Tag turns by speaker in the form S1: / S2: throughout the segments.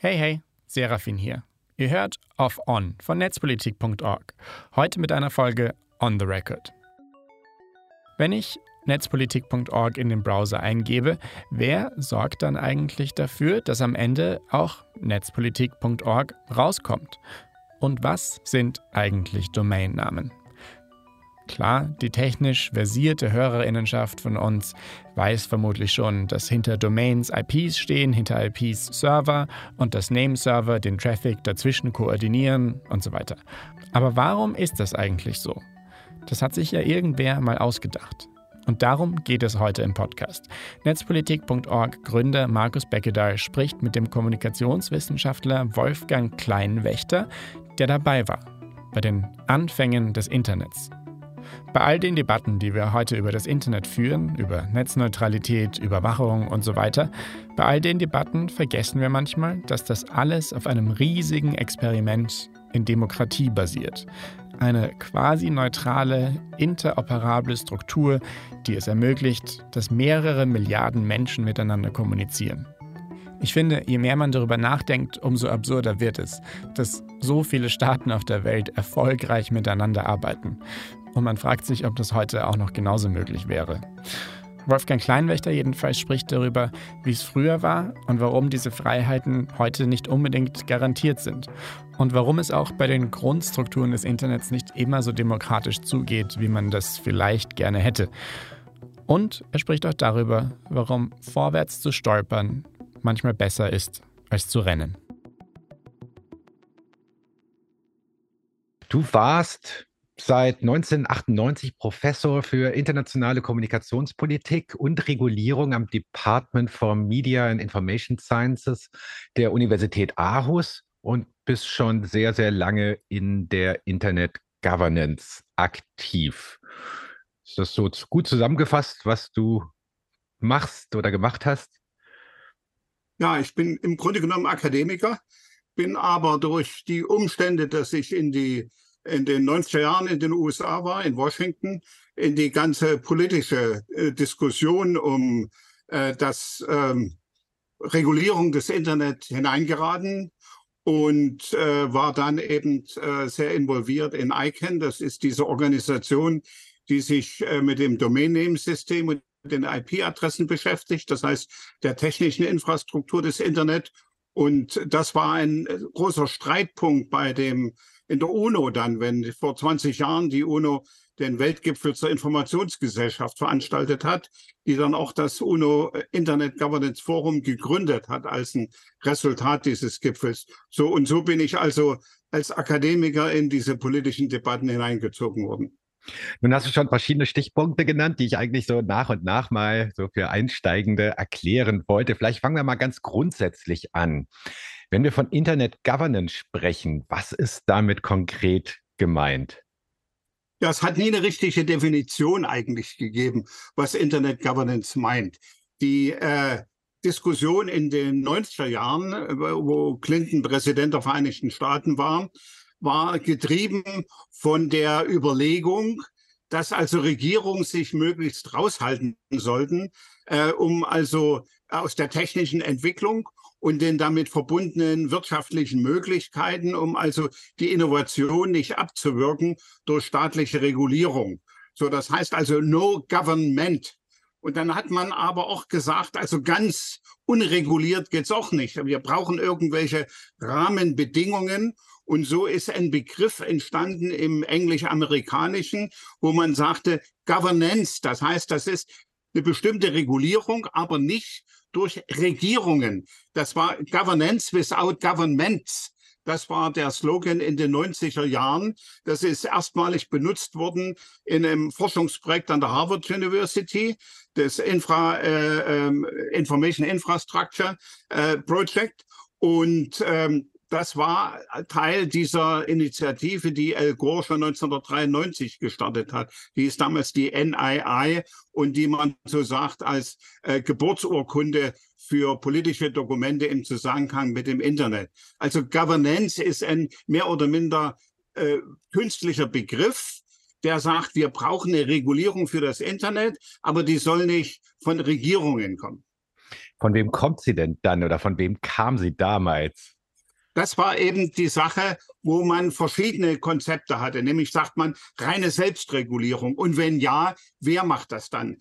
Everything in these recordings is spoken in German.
S1: Hey, hey, Serafin hier. Ihr hört Off On von netzpolitik.org. Heute mit einer Folge On the Record. Wenn ich netzpolitik.org in den Browser eingebe, wer sorgt dann eigentlich dafür, dass am Ende auch netzpolitik.org rauskommt? Und was sind eigentlich Domainnamen? Klar, die technisch versierte Hörerinnenschaft von uns weiß vermutlich schon, dass hinter Domains IPs stehen, hinter IPs Server und dass Nameserver den Traffic dazwischen koordinieren und so weiter. Aber warum ist das eigentlich so? Das hat sich ja irgendwer mal ausgedacht. Und darum geht es heute im Podcast. Netzpolitik.org Gründer Markus Beckedahl spricht mit dem Kommunikationswissenschaftler Wolfgang Kleinwächter, der dabei war bei den Anfängen des Internets. Bei all den Debatten, die wir heute über das Internet führen, über Netzneutralität, Überwachung und so weiter, bei all den Debatten vergessen wir manchmal, dass das alles auf einem riesigen Experiment in Demokratie basiert. Eine quasi neutrale, interoperable Struktur, die es ermöglicht, dass mehrere Milliarden Menschen miteinander kommunizieren. Ich finde, je mehr man darüber nachdenkt, umso absurder wird es, dass so viele Staaten auf der Welt erfolgreich miteinander arbeiten. Und man fragt sich, ob das heute auch noch genauso möglich wäre. Wolfgang Kleinwächter jedenfalls spricht darüber, wie es früher war und warum diese Freiheiten heute nicht unbedingt garantiert sind. Und warum es auch bei den Grundstrukturen des Internets nicht immer so demokratisch zugeht, wie man das vielleicht gerne hätte. Und er spricht auch darüber, warum vorwärts zu stolpern manchmal besser ist, als zu rennen.
S2: Du warst seit 1998 Professor für internationale Kommunikationspolitik und Regulierung am Department for Media and Information Sciences der Universität Aarhus und bist schon sehr, sehr lange in der Internet Governance aktiv. Ist das so gut zusammengefasst, was du machst oder gemacht hast?
S3: Ja, ich bin im Grunde genommen Akademiker, bin aber durch die Umstände, dass ich in die in den 90er Jahren in den USA war, in Washington, in die ganze politische äh, Diskussion um äh, das ähm, Regulierung des Internet hineingeraten und äh, war dann eben äh, sehr involviert in ICANN. Das ist diese Organisation, die sich äh, mit dem Domain-Name-System und den IP-Adressen beschäftigt, das heißt der technischen Infrastruktur des Internet. Und das war ein äh, großer Streitpunkt bei dem in der UNO dann, wenn vor 20 Jahren die UNO den Weltgipfel zur Informationsgesellschaft veranstaltet hat, die dann auch das UNO Internet Governance Forum gegründet hat als ein Resultat dieses Gipfels. So und so bin ich also als Akademiker in diese politischen Debatten hineingezogen worden.
S2: Nun hast du schon verschiedene Stichpunkte genannt, die ich eigentlich so nach und nach mal so für Einsteigende erklären wollte. Vielleicht fangen wir mal ganz grundsätzlich an. Wenn wir von Internet Governance sprechen, was ist damit konkret gemeint?
S3: Ja, es hat nie eine richtige Definition eigentlich gegeben, was Internet Governance meint. Die äh, Diskussion in den 90er Jahren, wo Clinton Präsident der Vereinigten Staaten war, war getrieben von der Überlegung, dass also Regierungen sich möglichst raushalten sollten, äh, um also aus der technischen Entwicklung und den damit verbundenen wirtschaftlichen Möglichkeiten, um also die Innovation nicht abzuwirken durch staatliche Regulierung. So, das heißt also no government. Und dann hat man aber auch gesagt, also ganz unreguliert geht's auch nicht. Wir brauchen irgendwelche Rahmenbedingungen. Und so ist ein Begriff entstanden im englisch-amerikanischen, wo man sagte Governance. Das heißt, das ist eine bestimmte Regulierung, aber nicht durch Regierungen. Das war Governance without Governments. Das war der Slogan in den 90er Jahren. Das ist erstmalig benutzt worden in einem Forschungsprojekt an der Harvard University, das Infra, äh, ähm, Information Infrastructure äh, Project. Und ähm, das war Teil dieser Initiative, die Al Gore schon 1993 gestartet hat. Die ist damals die NII und die man so sagt als äh, Geburtsurkunde für politische Dokumente im Zusammenhang mit dem Internet. Also Governance ist ein mehr oder minder äh, künstlicher Begriff, der sagt, wir brauchen eine Regulierung für das Internet, aber die soll nicht von Regierungen kommen.
S2: Von wem kommt sie denn dann oder von wem kam sie damals?
S3: Das war eben die Sache, wo man verschiedene Konzepte hatte. Nämlich sagt man reine Selbstregulierung. Und wenn ja, wer macht das dann?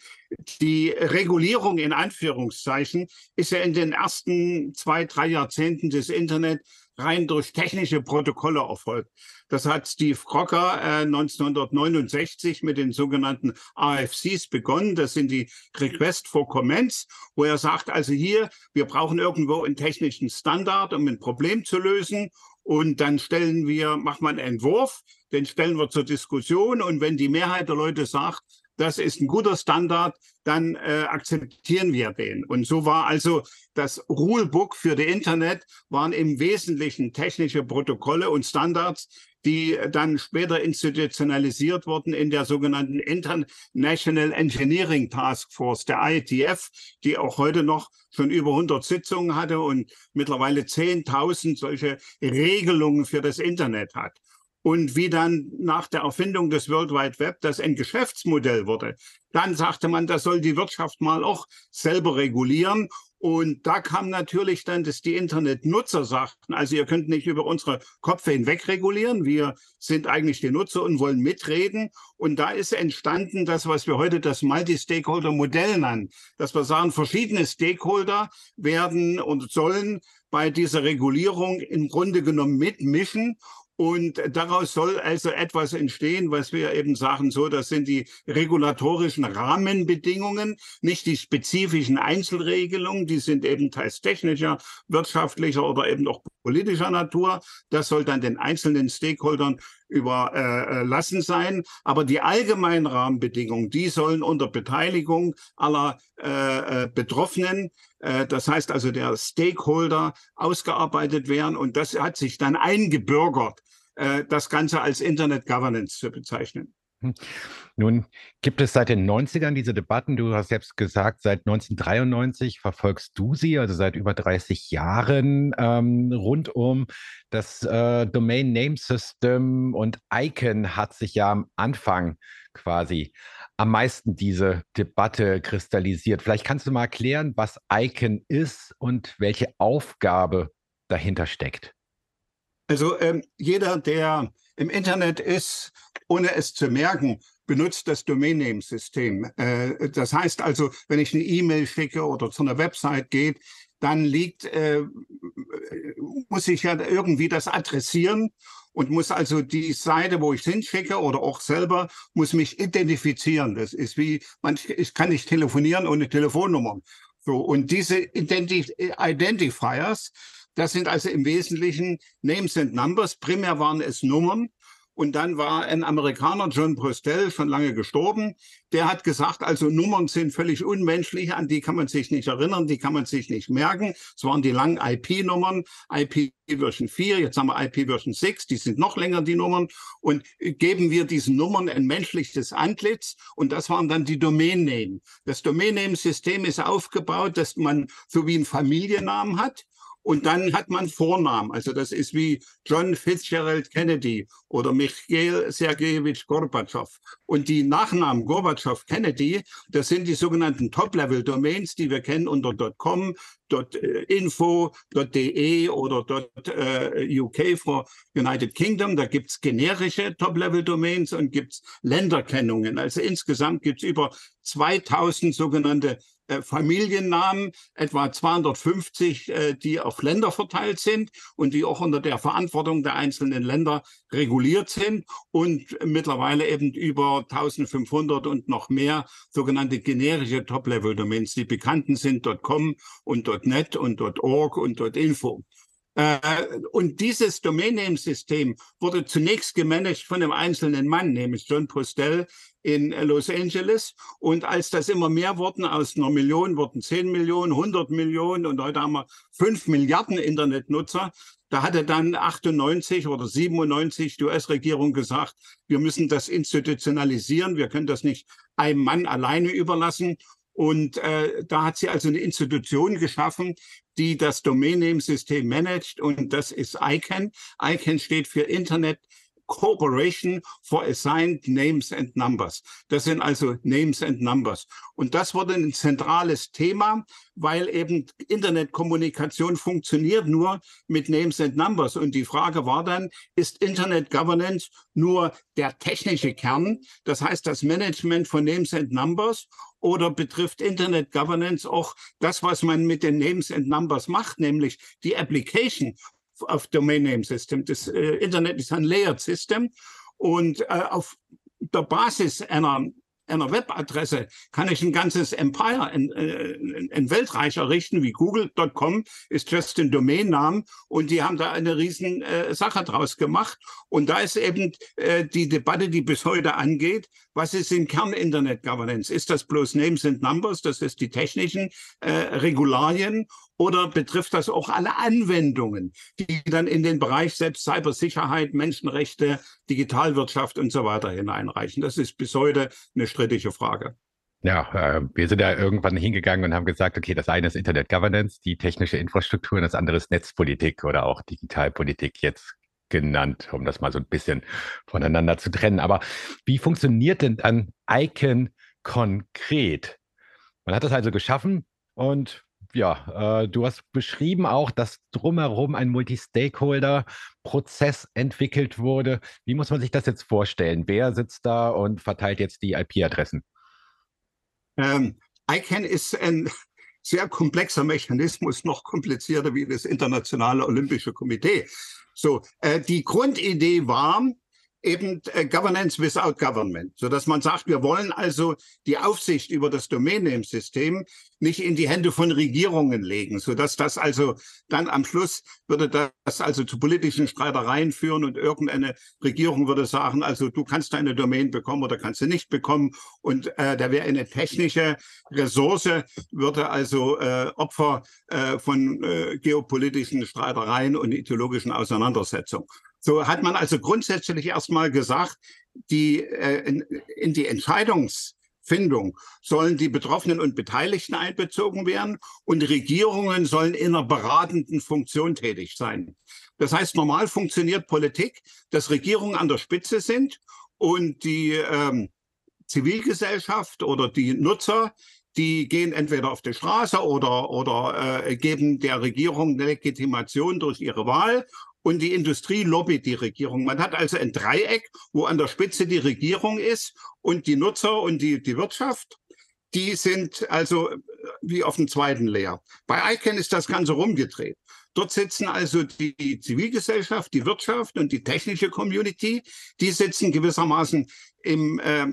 S3: Die Regulierung in Anführungszeichen ist ja in den ersten zwei, drei Jahrzehnten des Internet rein durch technische Protokolle erfolgt. Das hat Steve Crocker äh, 1969 mit den sogenannten RFCs begonnen. Das sind die Request for Comments, wo er sagt, also hier, wir brauchen irgendwo einen technischen Standard, um ein Problem zu lösen. Und dann stellen wir, machen wir einen Entwurf, den stellen wir zur Diskussion. Und wenn die Mehrheit der Leute sagt, das ist ein guter Standard, dann äh, akzeptieren wir den. Und so war also das Rulebook für die Internet waren im Wesentlichen technische Protokolle und Standards, die dann später institutionalisiert wurden in der sogenannten International Engineering Task Force, der IETF, die auch heute noch schon über 100 Sitzungen hatte und mittlerweile 10.000 solche Regelungen für das Internet hat und wie dann nach der Erfindung des World Wide Web das ein Geschäftsmodell wurde. Dann sagte man, das soll die Wirtschaft mal auch selber regulieren. Und da kam natürlich dann, dass die Internetnutzer sagten, also ihr könnt nicht über unsere Köpfe hinweg regulieren, wir sind eigentlich die Nutzer und wollen mitreden. Und da ist entstanden das, was wir heute das Multi-Stakeholder-Modell nennen, dass wir sagen, verschiedene Stakeholder werden und sollen bei dieser Regulierung im Grunde genommen mitmischen und daraus soll also etwas entstehen, was wir eben sagen, so, das sind die regulatorischen Rahmenbedingungen, nicht die spezifischen Einzelregelungen, die sind eben teils technischer, wirtschaftlicher oder eben auch politischer Natur. Das soll dann den einzelnen Stakeholdern überlassen sein. Aber die allgemeinen Rahmenbedingungen, die sollen unter Beteiligung aller äh, äh Betroffenen, äh, das heißt also der Stakeholder, ausgearbeitet werden. Und das hat sich dann eingebürgert äh, das Ganze als Internet Governance zu bezeichnen.
S2: Hm. Nun gibt es seit den 90ern diese Debatten. Du hast selbst gesagt, seit 1993 verfolgst du sie, also seit über 30 Jahren, ähm, rund um das äh, Domain Name System und ICANN hat sich ja am Anfang quasi am meisten diese Debatte kristallisiert. Vielleicht kannst du mal erklären, was ICANN ist und welche Aufgabe dahinter steckt.
S3: Also ähm, jeder, der im Internet ist, ohne es zu merken, benutzt das Domain Name System. Äh, das heißt also, wenn ich eine E-Mail schicke oder zu einer Website geht, dann liegt, äh, muss ich ja irgendwie das adressieren und muss also die Seite, wo ich hinschicke oder auch selber, muss mich identifizieren. Das ist wie, man, ich kann nicht telefonieren ohne Telefonnummer. So, und diese Identif Identifiers, das sind also im Wesentlichen Names and Numbers. Primär waren es Nummern. Und dann war ein Amerikaner, John Prostell, schon lange gestorben. Der hat gesagt, also Nummern sind völlig unmenschlich, an die kann man sich nicht erinnern, die kann man sich nicht merken. Es waren die langen IP-Nummern, IP Version 4, jetzt haben wir IP Version 6, die sind noch länger, die Nummern. Und geben wir diesen Nummern ein menschliches Antlitz. Und das waren dann die Domain Name. Das Domain Name System ist aufgebaut, dass man so wie einen Familiennamen hat. Und dann hat man Vornamen. Also das ist wie John Fitzgerald Kennedy oder Michael Sergejewitsch Gorbatschow. Und die Nachnamen Gorbatschow Kennedy, das sind die sogenannten Top-Level-Domains, die wir kennen unter .com, .info, .de oder .uk äh, for United Kingdom. Da gibt's generische Top-Level-Domains und gibt's Länderkennungen. Also insgesamt gibt's über 2000 sogenannte äh, Familiennamen, etwa 250, äh, die auf Länder verteilt sind und die auch unter der Verantwortung der einzelnen Länder reguliert sind und mittlerweile eben über 1500 und noch mehr sogenannte generische Top-Level-Domains. Die bekannten sind .com und .net und .org und .info. Äh, und dieses Domain-Name-System wurde zunächst gemanagt von einem einzelnen Mann, nämlich John Postell in Los Angeles. Und als das immer mehr wurden, aus einer Million wurden 10 Millionen, 100 Millionen und heute haben wir 5 Milliarden Internetnutzer. Da hatte dann 98 oder 97 die US-Regierung gesagt, wir müssen das institutionalisieren, wir können das nicht einem Mann alleine überlassen. Und äh, da hat sie also eine Institution geschaffen, die das Domain Name System managt und das ist ICANN. ICANN steht für Internet Corporation for Assigned Names and Numbers. Das sind also Names and Numbers. Und das wurde ein zentrales Thema, weil eben Internetkommunikation funktioniert nur mit Names and Numbers. Und die Frage war dann, ist Internet Governance nur der technische Kern, das heißt das Management von Names and Numbers, oder betrifft Internet Governance auch das, was man mit den Names and Numbers macht, nämlich die Application auf Domain Name System. Das äh, Internet ist ein Layered System und äh, auf der Basis einer einer Webadresse kann ich ein ganzes Empire, ein, äh, ein Weltreich errichten, wie Google.com ist just ein Domainnamen und die haben da eine riesen äh, Sache draus gemacht. Und da ist eben äh, die Debatte, die bis heute angeht, was ist im Kern Internet Governance? Ist das bloß Names and Numbers, das ist die technischen äh, Regularien oder betrifft das auch alle Anwendungen, die dann in den Bereich selbst Cybersicherheit, Menschenrechte, Digitalwirtschaft und so weiter hineinreichen? Das ist bis heute eine strittige Frage.
S2: Ja, äh, wir sind ja irgendwann hingegangen und haben gesagt, okay, das eine ist Internet Governance, die technische Infrastruktur, und das andere ist Netzpolitik oder auch Digitalpolitik jetzt genannt, um das mal so ein bisschen voneinander zu trennen. Aber wie funktioniert denn dann ICANN konkret? Man hat das also geschaffen und ja, äh, du hast beschrieben auch, dass drumherum ein Multi-Stakeholder-Prozess entwickelt wurde. Wie muss man sich das jetzt vorstellen? Wer sitzt da und verteilt jetzt die IP-Adressen?
S3: Ähm, ICANN ist ein sehr komplexer Mechanismus, noch komplizierter wie das Internationale Olympische Komitee. So, äh, die Grundidee war, eben äh, Governance without Government, so dass man sagt, wir wollen also die Aufsicht über das Domain-Name-System nicht in die Hände von Regierungen legen, so dass das also dann am Schluss würde das also zu politischen Streitereien führen und irgendeine Regierung würde sagen, also du kannst deine Domain bekommen oder kannst du nicht bekommen. Und äh, da wäre eine technische Ressource, würde also äh, Opfer äh, von äh, geopolitischen Streitereien und ideologischen Auseinandersetzungen. So hat man also grundsätzlich erstmal gesagt, die äh, in, in die Entscheidungsfindung sollen die Betroffenen und Beteiligten einbezogen werden und Regierungen sollen in einer beratenden Funktion tätig sein. Das heißt, normal funktioniert Politik, dass Regierungen an der Spitze sind und die ähm, Zivilgesellschaft oder die Nutzer, die gehen entweder auf die Straße oder, oder äh, geben der Regierung eine Legitimation durch ihre Wahl und die Industrie lobbyt die Regierung. Man hat also ein Dreieck, wo an der Spitze die Regierung ist und die Nutzer und die, die Wirtschaft. Die sind also wie auf dem zweiten Leer. Bei ICANN ist das Ganze rumgedreht. Dort sitzen also die Zivilgesellschaft, die Wirtschaft und die technische Community. Die sitzen gewissermaßen im, äh,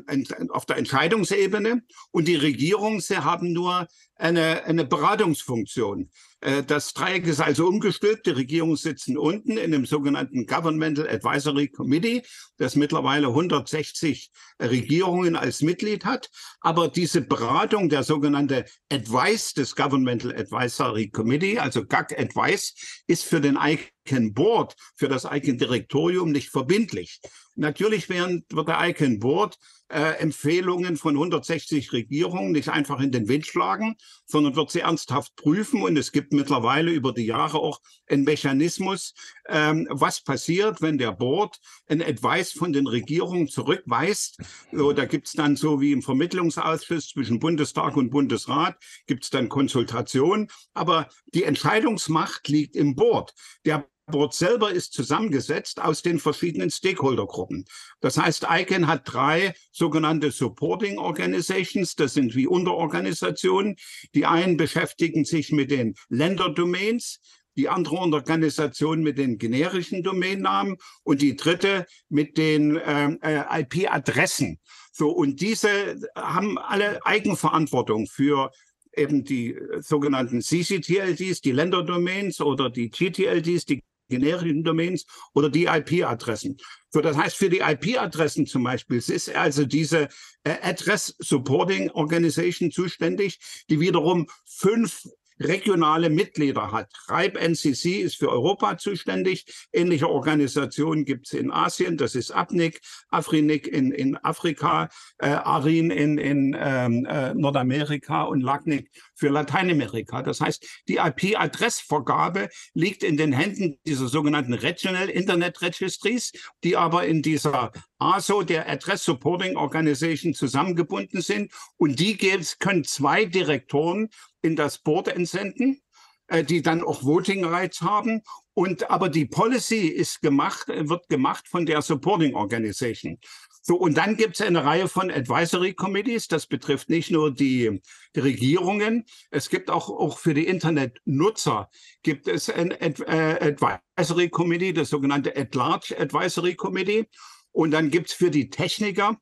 S3: auf der Entscheidungsebene und die Regierungen, sie haben nur eine, eine Beratungsfunktion. Äh, das Dreieck ist also umgestülpt. Die Regierungen sitzen unten in dem sogenannten Governmental Advisory Committee, das mittlerweile 160 Regierungen als Mitglied hat. Aber diese Beratung, der sogenannte Advice des Governmental Advisory Committee, also GAC Advice, ist für den ICANN Board, für das ICANN Direktorium nicht verbindlich. Natürlich werden, wird der ICANN Board äh, Empfehlungen von 160 Regierungen nicht einfach in den Wind schlagen, sondern wird sie ernsthaft prüfen. Und es gibt mittlerweile über die Jahre auch einen Mechanismus, ähm, was passiert, wenn der Board ein Advice von den Regierungen zurückweist. So, da gibt es dann so wie im Vermittlungsausschuss zwischen Bundestag und Bundesrat, gibt es dann Konsultationen. Aber die Entscheidungsmacht liegt im Board. Der Board selber ist zusammengesetzt aus den verschiedenen Stakeholdergruppen. Das heißt, ICANN hat drei sogenannte Supporting Organizations. Das sind wie Unterorganisationen. Die einen beschäftigen sich mit den Länderdomains, die andere Organisation mit den generischen Domainnamen und die dritte mit den ähm, äh, IP-Adressen. So, und diese haben alle Eigenverantwortung für eben die sogenannten CCTLDs, die Länderdomains oder die GTLDs, die generischen Domains oder die IP-Adressen. So, das heißt, für die IP-Adressen zum Beispiel ist also diese äh, Address Supporting Organization zuständig, die wiederum fünf regionale Mitglieder hat. RIPE NCC ist für Europa zuständig. Ähnliche Organisationen gibt es in Asien. Das ist APNIC, Afrinic in, in Afrika, äh, ARIN in, in ähm, äh, Nordamerika und LACNIC für Lateinamerika. Das heißt, die IP-Adressvergabe liegt in den Händen dieser sogenannten Regional Internet Registries, die aber in dieser ASO, der Address Supporting Organization, zusammengebunden sind. Und die können zwei Direktoren in das Board entsenden äh, die dann auch Voting Rights haben. Und aber die Policy ist gemacht, wird gemacht von der Supporting Organization. So, und dann gibt es eine Reihe von Advisory Committees. Das betrifft nicht nur die, die Regierungen. Es gibt auch, auch für die Internetnutzer gibt es ein Ad, äh, Advisory Committee, das sogenannte At-Large Advisory Committee. Und dann gibt es für die Techniker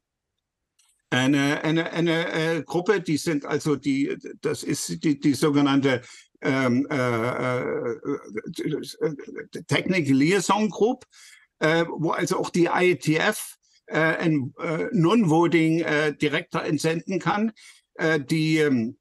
S3: eine, eine, eine äh, Gruppe, die sind also die, das ist die, die sogenannte ähm, äh, äh, Technical Liaison Group, äh, wo also auch die IETF äh, ein äh, Non-Voting äh, Director entsenden kann, äh, die ähm,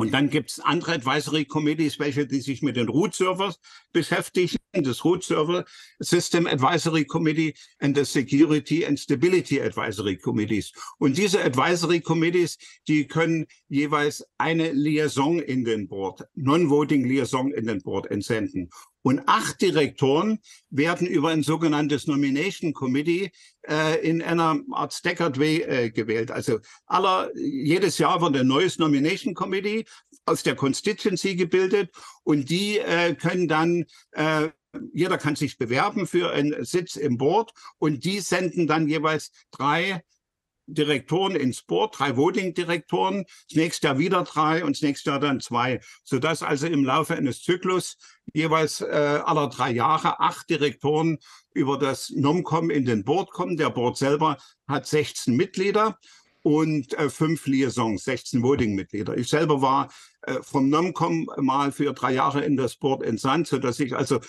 S3: und dann gibt es andere Advisory Committees, welche die sich mit den Root Servers beschäftigen, das Root Server System Advisory Committee und das Security and Stability Advisory Committees. Und diese Advisory Committees, die können jeweils eine Liaison in den Board, Non-Voting Liaison in den Board entsenden. Und acht Direktoren werden über ein sogenanntes Nomination Committee äh, in einer Art Staggered Way äh, gewählt. Also aller, jedes Jahr wird ein neues Nomination Committee aus der Constituency gebildet und die äh, können dann äh, jeder kann sich bewerben für einen Sitz im Board und die senden dann jeweils drei Direktoren ins Board, drei Voting-Direktoren, das nächste Jahr wieder drei und das nächste Jahr dann zwei, sodass also im Laufe eines Zyklus jeweils äh, aller drei Jahre acht Direktoren über das NOMCOM in den Board kommen. Der Board selber hat 16 Mitglieder und äh, fünf Liaisons, 16 Voting-Mitglieder. Ich selber war äh, vom NOMCOM mal für drei Jahre in das Board entsandt, sodass ich also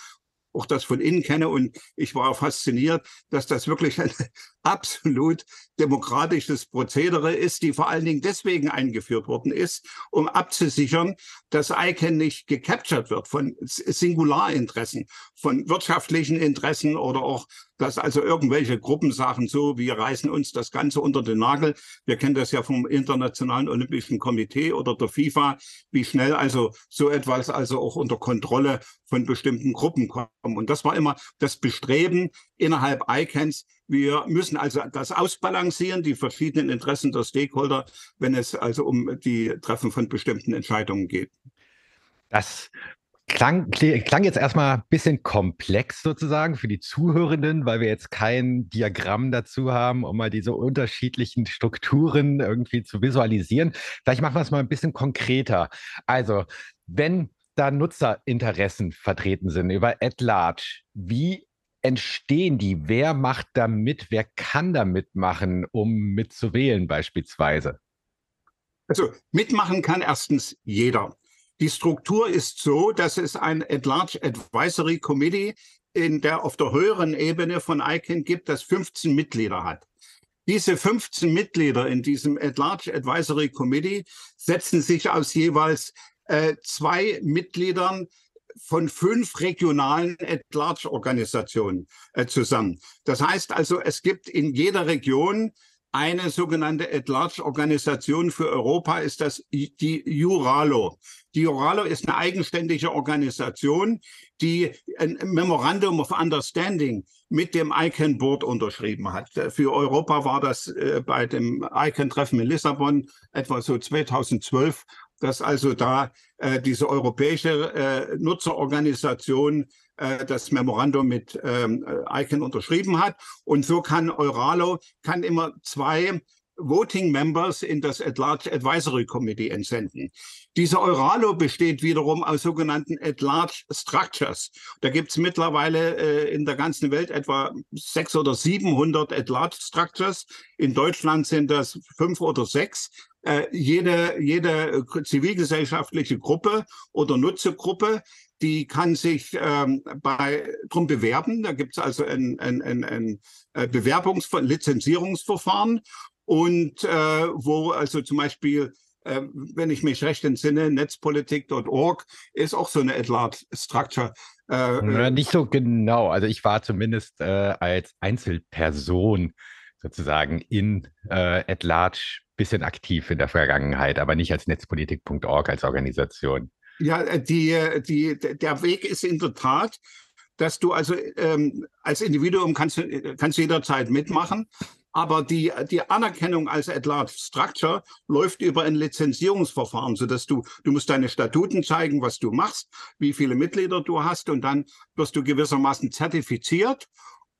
S3: auch das von innen kenne. Und ich war fasziniert, dass das wirklich ein absolut demokratisches Prozedere ist, die vor allen Dingen deswegen eingeführt worden ist, um abzusichern, dass ICANN nicht gecaptured wird von Singularinteressen, von wirtschaftlichen Interessen oder auch dass also irgendwelche Gruppen sagen so, wir reißen uns das Ganze unter den Nagel. Wir kennen das ja vom Internationalen Olympischen Komitee oder der FIFA, wie schnell also so etwas also auch unter Kontrolle von bestimmten Gruppen kommt. Und das war immer das Bestreben innerhalb ICANNs. Wir müssen also das ausbalancieren, die verschiedenen Interessen der Stakeholder, wenn es also um die Treffen von bestimmten Entscheidungen geht.
S2: Das Klang, klang jetzt erstmal ein bisschen komplex sozusagen für die Zuhörenden, weil wir jetzt kein Diagramm dazu haben, um mal diese unterschiedlichen Strukturen irgendwie zu visualisieren. Vielleicht machen wir es mal ein bisschen konkreter. Also, wenn da Nutzerinteressen vertreten sind über at large, wie entstehen die? Wer macht da mit? Wer kann da mitmachen, um mitzuwählen beispielsweise?
S3: Also mitmachen kann erstens jeder. Die Struktur ist so, dass es ein At-Large Advisory Committee in der, auf der höheren Ebene von ICANN gibt, das 15 Mitglieder hat. Diese 15 Mitglieder in diesem At-Large Advisory Committee setzen sich aus jeweils äh, zwei Mitgliedern von fünf regionalen At-Large-Organisationen äh, zusammen. Das heißt also, es gibt in jeder Region eine sogenannte At-Large-Organisation für Europa, ist das die Juralo. Die Juralo ist eine eigenständige Organisation, die ein Memorandum of Understanding mit dem ICANN Board unterschrieben hat. Für Europa war das äh, bei dem ICANN-Treffen in Lissabon etwa so 2012 dass also da äh, diese europäische äh, Nutzerorganisation äh, das Memorandum mit ähm, ICANN unterschrieben hat. Und so kann Euralo kann immer zwei Voting Members in das At-Large Advisory Committee entsenden. Diese Euralo besteht wiederum aus sogenannten At-Large Structures. Da gibt es mittlerweile äh, in der ganzen Welt etwa sechs oder 700 At-Large Structures. In Deutschland sind das fünf oder sechs. Äh, jede, jede zivilgesellschaftliche Gruppe oder Nutzergruppe die kann sich ähm, bei drum bewerben. Da gibt es also ein, ein, ein, ein äh, Bewerbungs Lizenzierungsverfahren und äh, wo also zum Beispiel äh, wenn ich mich recht entsinne, netzpolitik.org ist auch so eine At-Large Structure.
S2: Äh, nicht so genau. Also ich war zumindest äh, als Einzelperson sozusagen in äh, At-Large bisschen aktiv in der Vergangenheit, aber nicht als netzpolitik.org als Organisation.
S3: Ja, äh, die, äh, die, der Weg ist in der Tat, dass du also ähm, als Individuum kannst, kannst jederzeit mitmachen. Aber die, die Anerkennung als At-Large Structure läuft über ein Lizenzierungsverfahren, sodass du, du musst deine Statuten zeigen, was du machst, wie viele Mitglieder du hast und dann wirst du gewissermaßen zertifiziert.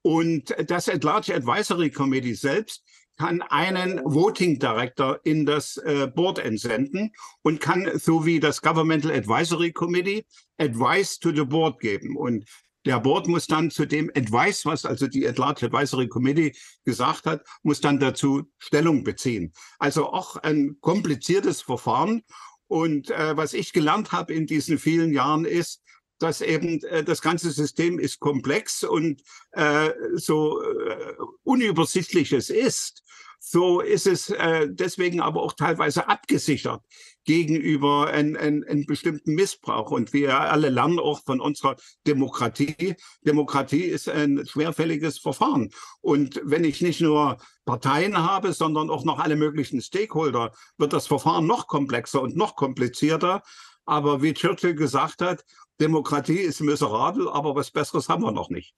S3: Und das At-Large Advisory Committee selbst kann einen Voting Director in das äh, Board entsenden und kann, so wie das Governmental Advisory Committee, Advice to the Board geben. Und der Board muss dann zu dem Advice, was also die At-Large Advisory Committee gesagt hat, muss dann dazu Stellung beziehen. Also auch ein kompliziertes Verfahren. Und äh, was ich gelernt habe in diesen vielen Jahren ist, dass eben äh, das ganze System ist komplex und äh, so äh, unübersichtlich es ist, so ist es äh, deswegen aber auch teilweise abgesichert gegenüber einem bestimmten Missbrauch. Und wir alle lernen auch von unserer Demokratie. Demokratie ist ein schwerfälliges Verfahren. Und wenn ich nicht nur Parteien habe, sondern auch noch alle möglichen Stakeholder, wird das Verfahren noch komplexer und noch komplizierter. Aber wie Churchill gesagt hat, Demokratie ist miserabel, aber was Besseres haben wir noch nicht.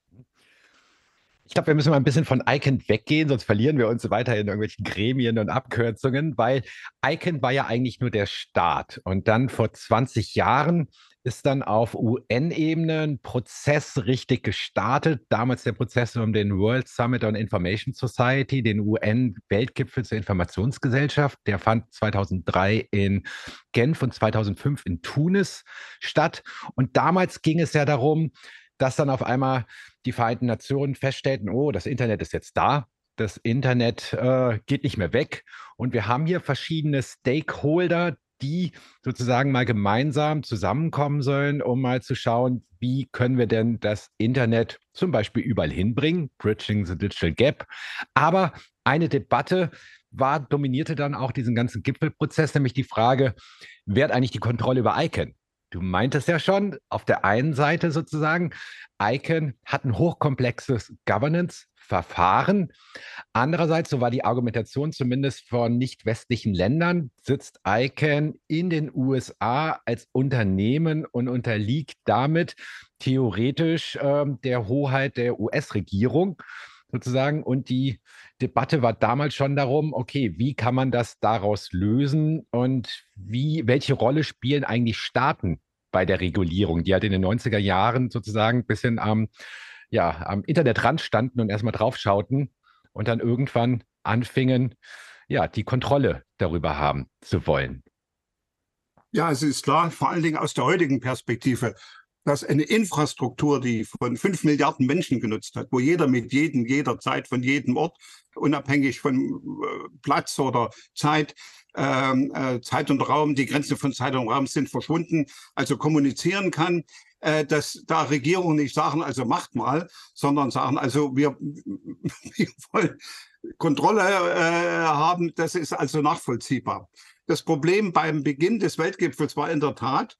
S2: Ich glaube, wir müssen mal ein bisschen von ICANN weggehen, sonst verlieren wir uns weiter in irgendwelchen Gremien und Abkürzungen, weil ICANN war ja eigentlich nur der Start. Und dann vor 20 Jahren ist dann auf UN-Ebene ein Prozess richtig gestartet. Damals der Prozess um den World Summit on Information Society, den UN-Weltgipfel zur Informationsgesellschaft. Der fand 2003 in Genf und 2005 in Tunis statt. Und damals ging es ja darum, dass dann auf einmal die Vereinten Nationen feststellten, oh, das Internet ist jetzt da, das Internet äh, geht nicht mehr weg. Und wir haben hier verschiedene Stakeholder, die sozusagen mal gemeinsam zusammenkommen sollen, um mal zu schauen, wie können wir denn das Internet zum Beispiel überall hinbringen, Bridging the Digital Gap. Aber eine Debatte war, dominierte dann auch diesen ganzen Gipfelprozess, nämlich die Frage, wer hat eigentlich die Kontrolle über ICANN? Du meintest ja schon, auf der einen Seite sozusagen, ICANN hat ein hochkomplexes Governance-Verfahren. Andererseits, so war die Argumentation zumindest von nicht westlichen Ländern, sitzt ICANN in den USA als Unternehmen und unterliegt damit theoretisch äh, der Hoheit der US-Regierung sozusagen. Und die Debatte war damals schon darum, okay, wie kann man das daraus lösen und wie, welche Rolle spielen eigentlich Staaten bei der Regulierung, die halt in den 90er Jahren sozusagen ein bisschen am, ja, am Internetrand standen und erstmal draufschauten und dann irgendwann anfingen, ja, die Kontrolle darüber haben zu wollen.
S3: Ja, es ist klar, vor allen Dingen aus der heutigen Perspektive, dass eine Infrastruktur, die von fünf Milliarden Menschen genutzt hat, wo jeder mit jedem, jederzeit, von jedem Ort, unabhängig von äh, Platz oder Zeit, ähm, äh, Zeit und Raum, die Grenzen von Zeit und Raum sind verschwunden, also kommunizieren kann, äh, dass da Regierungen nicht sagen, also macht mal, sondern sagen, also wir, wir wollen Kontrolle äh, haben, das ist also nachvollziehbar. Das Problem beim Beginn des Weltgipfels war in der Tat,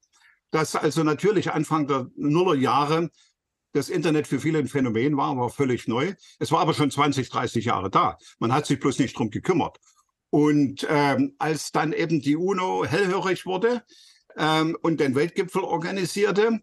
S3: dass also natürlich Anfang der Nullerjahre das Internet für viele ein Phänomen war, war völlig neu. Es war aber schon 20, 30 Jahre da. Man hat sich bloß nicht drum gekümmert. Und ähm, als dann eben die UNO hellhörig wurde ähm, und den Weltgipfel organisierte,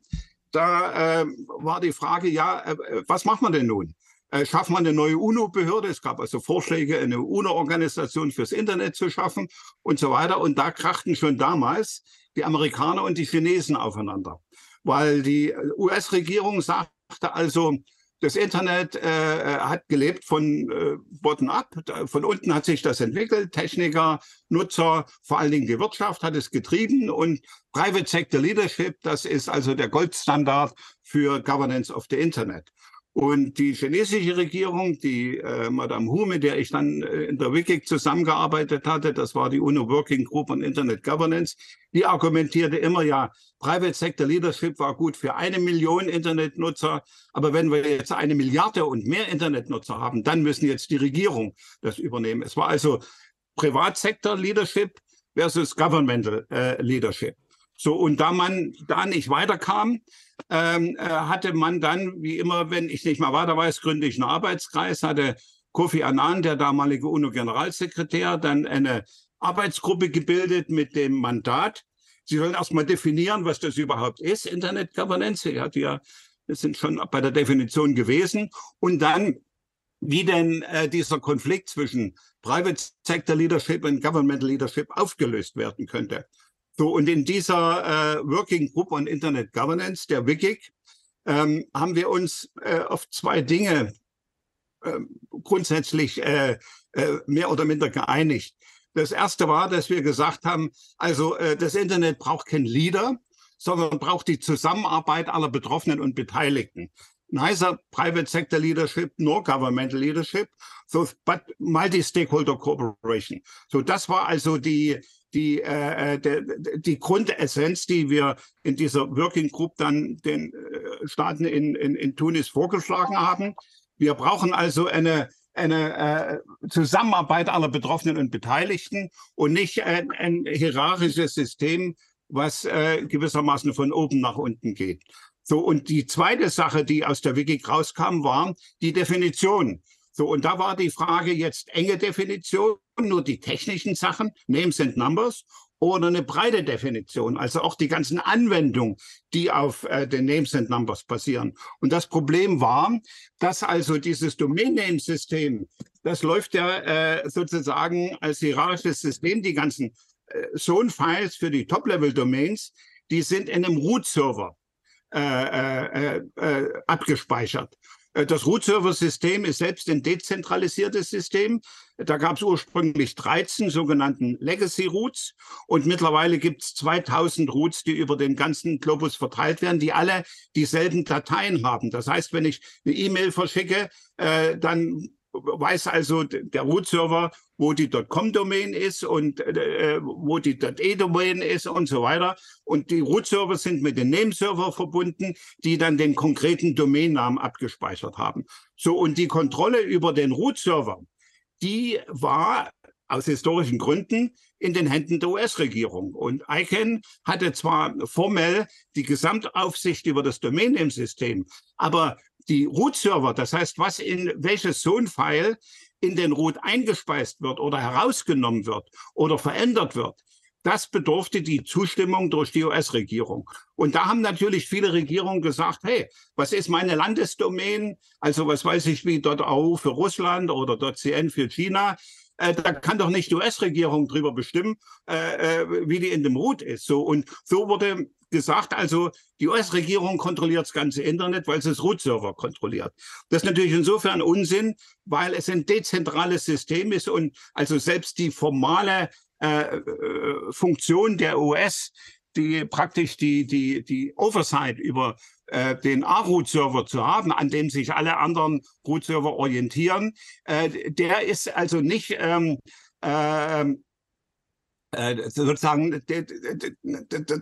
S3: da äh, war die Frage, ja, äh, was macht man denn nun? Äh, schafft man eine neue UNO-Behörde? Es gab also Vorschläge, eine UNO-Organisation fürs Internet zu schaffen und so weiter. Und da krachten schon damals die Amerikaner und die Chinesen aufeinander, weil die US-Regierung sagte also, das Internet äh, hat gelebt von äh, bottom-up. Von unten hat sich das entwickelt. Techniker, Nutzer, vor allen Dingen die Wirtschaft hat es getrieben. Und Private Sector Leadership, das ist also der Goldstandard für Governance of the Internet. Und die chinesische Regierung, die äh, Madame Hu, mit der ich dann äh, in der WICIC zusammengearbeitet hatte, das war die UNO Working Group on Internet Governance, die argumentierte immer, ja, Private Sector Leadership war gut für eine Million Internetnutzer, aber wenn wir jetzt eine Milliarde und mehr Internetnutzer haben, dann müssen jetzt die Regierung das übernehmen. Es war also Privatsektor Leadership versus Governmental äh, Leadership. So, und da man da nicht weiterkam, ähm, äh, hatte man dann, wie immer, wenn ich nicht mal weiter weiß, gründe ich einen Arbeitskreis, hatte Kofi Annan, der damalige UNO-Generalsekretär, dann eine Arbeitsgruppe gebildet mit dem Mandat. Sie sollen erstmal definieren, was das überhaupt ist, Internet Governance. Sie hat ja, wir sind schon bei der Definition gewesen. Und dann, wie denn äh, dieser Konflikt zwischen Private Sector Leadership und Governmental Leadership aufgelöst werden könnte. So, und in dieser äh, Working Group on Internet Governance, der WIGIC, ähm, haben wir uns äh, auf zwei Dinge äh, grundsätzlich äh, äh, mehr oder minder geeinigt. Das erste war, dass wir gesagt haben, also äh, das Internet braucht kein Leader, sondern braucht die Zusammenarbeit aller Betroffenen und Beteiligten. Neither private sector leadership nor governmental leadership, so, but multi-stakeholder cooperation. So, das war also die, die, äh, äh der, die Grundessenz, die wir in dieser Working Group dann den äh, Staaten in, in, in Tunis vorgeschlagen haben. Wir brauchen also eine, eine äh, Zusammenarbeit aller Betroffenen und Beteiligten und nicht ein, ein hierarchisches System, was äh, gewissermaßen von oben nach unten geht. So, und die zweite Sache, die aus der Wiki rauskam, war die Definition. So, und da war die Frage jetzt enge Definition, nur die technischen Sachen, Names and Numbers, oder eine breite Definition, also auch die ganzen Anwendungen, die auf äh, den Names and Numbers basieren. Und das Problem war, dass also dieses Domain-Name-System, das läuft ja äh, sozusagen als hierarchisches System, die ganzen äh, Zone-Files für die Top-Level-Domains, die sind in einem Root-Server äh, äh, äh, abgespeichert. Äh, das Root-Server-System ist selbst ein dezentralisiertes System. Da gab es ursprünglich 13 sogenannten Legacy-Routes und mittlerweile gibt es 2000 Routes, die über den ganzen Globus verteilt werden, die alle dieselben Dateien haben. Das heißt, wenn ich eine E-Mail verschicke, äh, dann weiß also der Root-Server, wo die .com-Domain ist und äh, wo die .e-Domain ist und so weiter. Und die Root-Server sind mit den Name-Server verbunden, die dann den konkreten Domainnamen abgespeichert haben. So, und die Kontrolle über den Root-Server, die war aus historischen Gründen in den Händen der US-Regierung. Und ICANN hatte zwar formell die Gesamtaufsicht über das Domain-Name-System, aber die Root-Server, das heißt, was in welches Zone-File in den Root eingespeist wird oder herausgenommen wird oder verändert wird, das bedurfte die Zustimmung durch die US-Regierung. Und da haben natürlich viele Regierungen gesagt, hey, was ist meine Landesdomain? Also was weiß ich wie .au für Russland oder .cn für China. Äh, da kann doch nicht die US-Regierung drüber bestimmen, äh, äh, wie die in dem Root ist. So und so wurde gesagt, also die US-Regierung kontrolliert das ganze Internet, weil sie das Root-Server kontrolliert. Das ist natürlich insofern Unsinn, weil es ein dezentrales System ist und also selbst die formale äh, äh Funktion der US, die praktisch die, die, die Oversight über äh, den A-Root-Server zu haben, an dem sich alle anderen Root-Server orientieren, äh, der ist also nicht ähm, ähm, äh, sozusagen,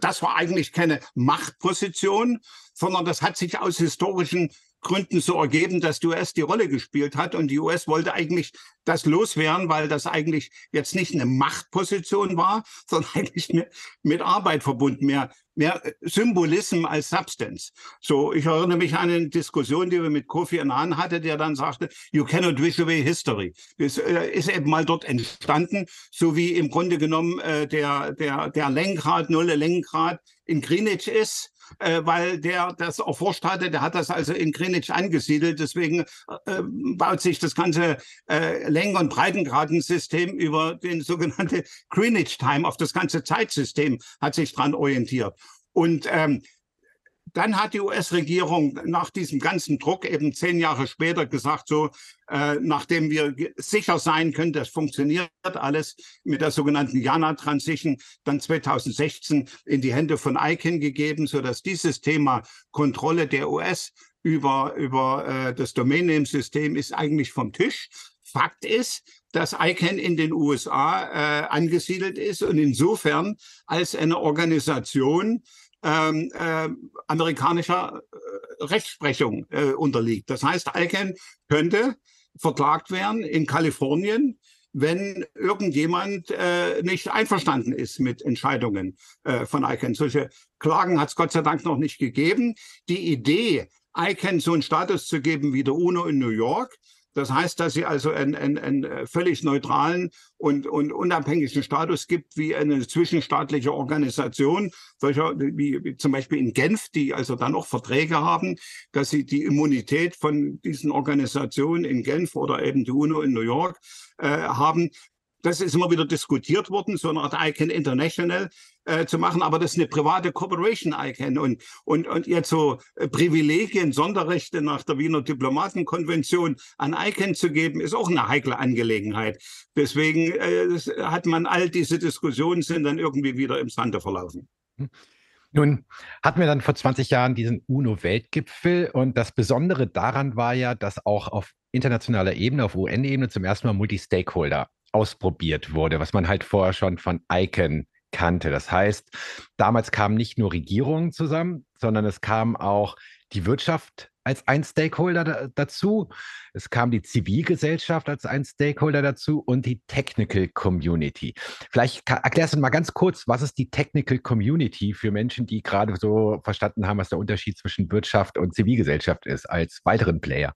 S3: das war eigentlich keine Machtposition, sondern das hat sich aus historischen Gründen so ergeben, dass die US die Rolle gespielt hat und die US wollte eigentlich das loswerden, weil das eigentlich jetzt nicht eine Machtposition war, sondern eigentlich mit, mit Arbeit verbunden, mehr, mehr Symbolism als Substance. So, ich erinnere mich an eine Diskussion, die wir mit Kofi Annan hatte, der dann sagte, you cannot wish away history. Das äh, ist eben mal dort entstanden, so wie im Grunde genommen äh, der, der, der Lenkrad, nulle Lenkrad in Greenwich ist äh, weil der das erforscht hatte. Der hat das also in Greenwich angesiedelt. Deswegen äh, baut sich das ganze äh, Längen- und Breitengradensystem über den sogenannten Greenwich Time auf das ganze Zeitsystem hat sich dran orientiert. Und ähm, dann hat die US-Regierung nach diesem ganzen Druck eben zehn Jahre später gesagt, so äh, nachdem wir sicher sein können, das funktioniert alles mit der sogenannten Jana Transition, dann 2016 in die Hände von ICANN gegeben, so dass dieses Thema Kontrolle der US über über äh, das Domain Name System ist eigentlich vom Tisch. Fakt ist, dass ICANN in den USA äh, angesiedelt ist und insofern als eine Organisation ähm, äh, amerikanischer Rechtsprechung äh, unterliegt. Das heißt, ICANN könnte verklagt werden in Kalifornien, wenn irgendjemand äh, nicht einverstanden ist mit Entscheidungen äh, von ICANN. Solche Klagen hat es Gott sei Dank noch nicht gegeben. Die Idee, ICANN so einen Status zu geben wie der UNO in New York, Das heißt, dass sie also einen, einen, einen völlig neutralen und, und unabhängigen Status gibt wie eine zwischenstaatliche Organisation, solcher wie, wie zum Beispiel in Genf, die also dann auch Verträge haben, dass sie die Immunität von diesen Organisationen in Genf oder eben die UNO in New York äh, haben. Das ist immer wieder diskutiert worden, so eine Art ICANN International äh, zu machen, aber das ist eine private Corporation ICANN und, und, und jetzt so äh, Privilegien, Sonderrechte nach der Wiener Diplomatenkonvention an ICANN zu geben, ist auch eine heikle Angelegenheit. Deswegen äh, hat man all diese Diskussionen sind dann irgendwie wieder im Sande verlaufen.
S2: Hm. Nun hatten wir dann vor 20 Jahren diesen UNO-Weltgipfel und das Besondere daran war ja, dass auch auf internationaler Ebene, auf UN-Ebene zum ersten Mal Multi-Stakeholder ausprobiert wurde, was man halt vorher schon von ICANN kannte. Das heißt, damals kamen nicht nur Regierungen zusammen, sondern es kam auch die Wirtschaft als ein Stakeholder da, dazu. Es kam die Zivilgesellschaft als ein Stakeholder dazu und die Technical Community. Vielleicht erklärst du mal ganz kurz, was ist die Technical Community für Menschen, die gerade so verstanden haben, was der Unterschied zwischen Wirtschaft und Zivilgesellschaft ist, als weiteren Player?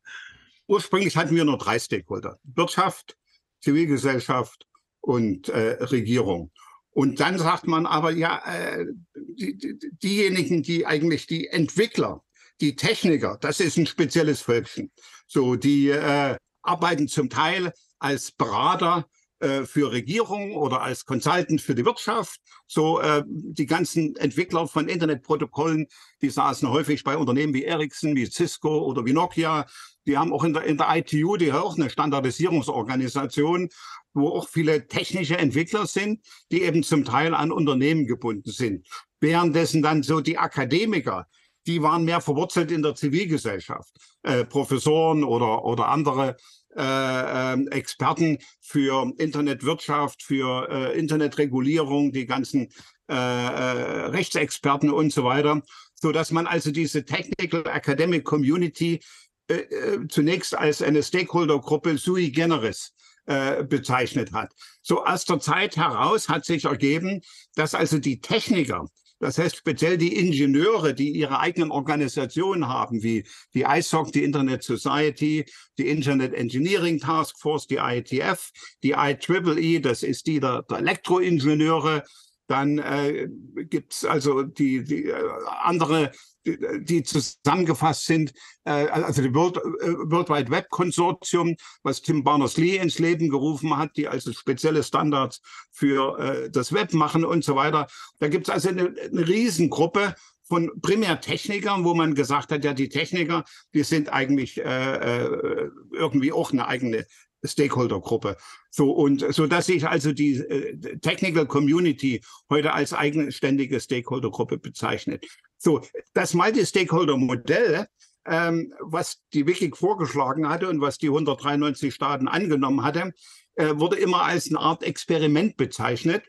S3: Ursprünglich hatten wir nur drei Stakeholder. Wirtschaft, Zivilgesellschaft und äh, Regierung. Und dann sagt man aber, ja, äh, die, die, diejenigen, die eigentlich die Entwickler, die Techniker, das ist ein spezielles Völkchen. So, die äh, arbeiten zum Teil als Berater äh, für Regierung oder als Consultant für die Wirtschaft. So äh, die ganzen Entwickler von Internetprotokollen, die saßen häufig bei Unternehmen wie Ericsson, wie Cisco oder wie Nokia die haben auch in der, in der ITU, die auch eine Standardisierungsorganisation, wo auch viele technische Entwickler sind, die eben zum Teil an Unternehmen gebunden sind. Währenddessen dann so die Akademiker, die waren mehr verwurzelt in der Zivilgesellschaft, äh, Professoren oder, oder andere äh, äh, Experten für Internetwirtschaft, für äh, Internetregulierung, die ganzen äh, äh, Rechtsexperten und so weiter, so dass man also diese Technical Academic Community äh, äh, zunächst als eine Stakeholdergruppe sui generis äh, bezeichnet hat. So aus der Zeit heraus hat sich ergeben, dass also die Techniker, das heißt speziell die Ingenieure, die ihre eigenen Organisationen haben, wie die ISOC, die Internet Society, die Internet Engineering Task Force, die IETF, die IEEE, das ist die der, der Elektroingenieure, dann äh, gibt es also die, die äh, andere die zusammengefasst sind, äh, also die World, äh, World Wide Web Konsortium, was Tim Berners-Lee ins Leben gerufen hat, die also spezielle Standards für äh, das Web machen und so weiter. Da gibt es also eine, eine Riesengruppe von primär Technikern, wo man gesagt hat, ja, die Techniker, die sind eigentlich äh, irgendwie auch eine eigene Stakeholder-Gruppe. So und so, dass sich also die äh, Technical Community heute als eigenständige Stakeholder-Gruppe bezeichnet. So, das Multi-Stakeholder-Modell, ähm, was die Wikig vorgeschlagen hatte und was die 193 Staaten angenommen hatte, äh, wurde immer als eine Art Experiment bezeichnet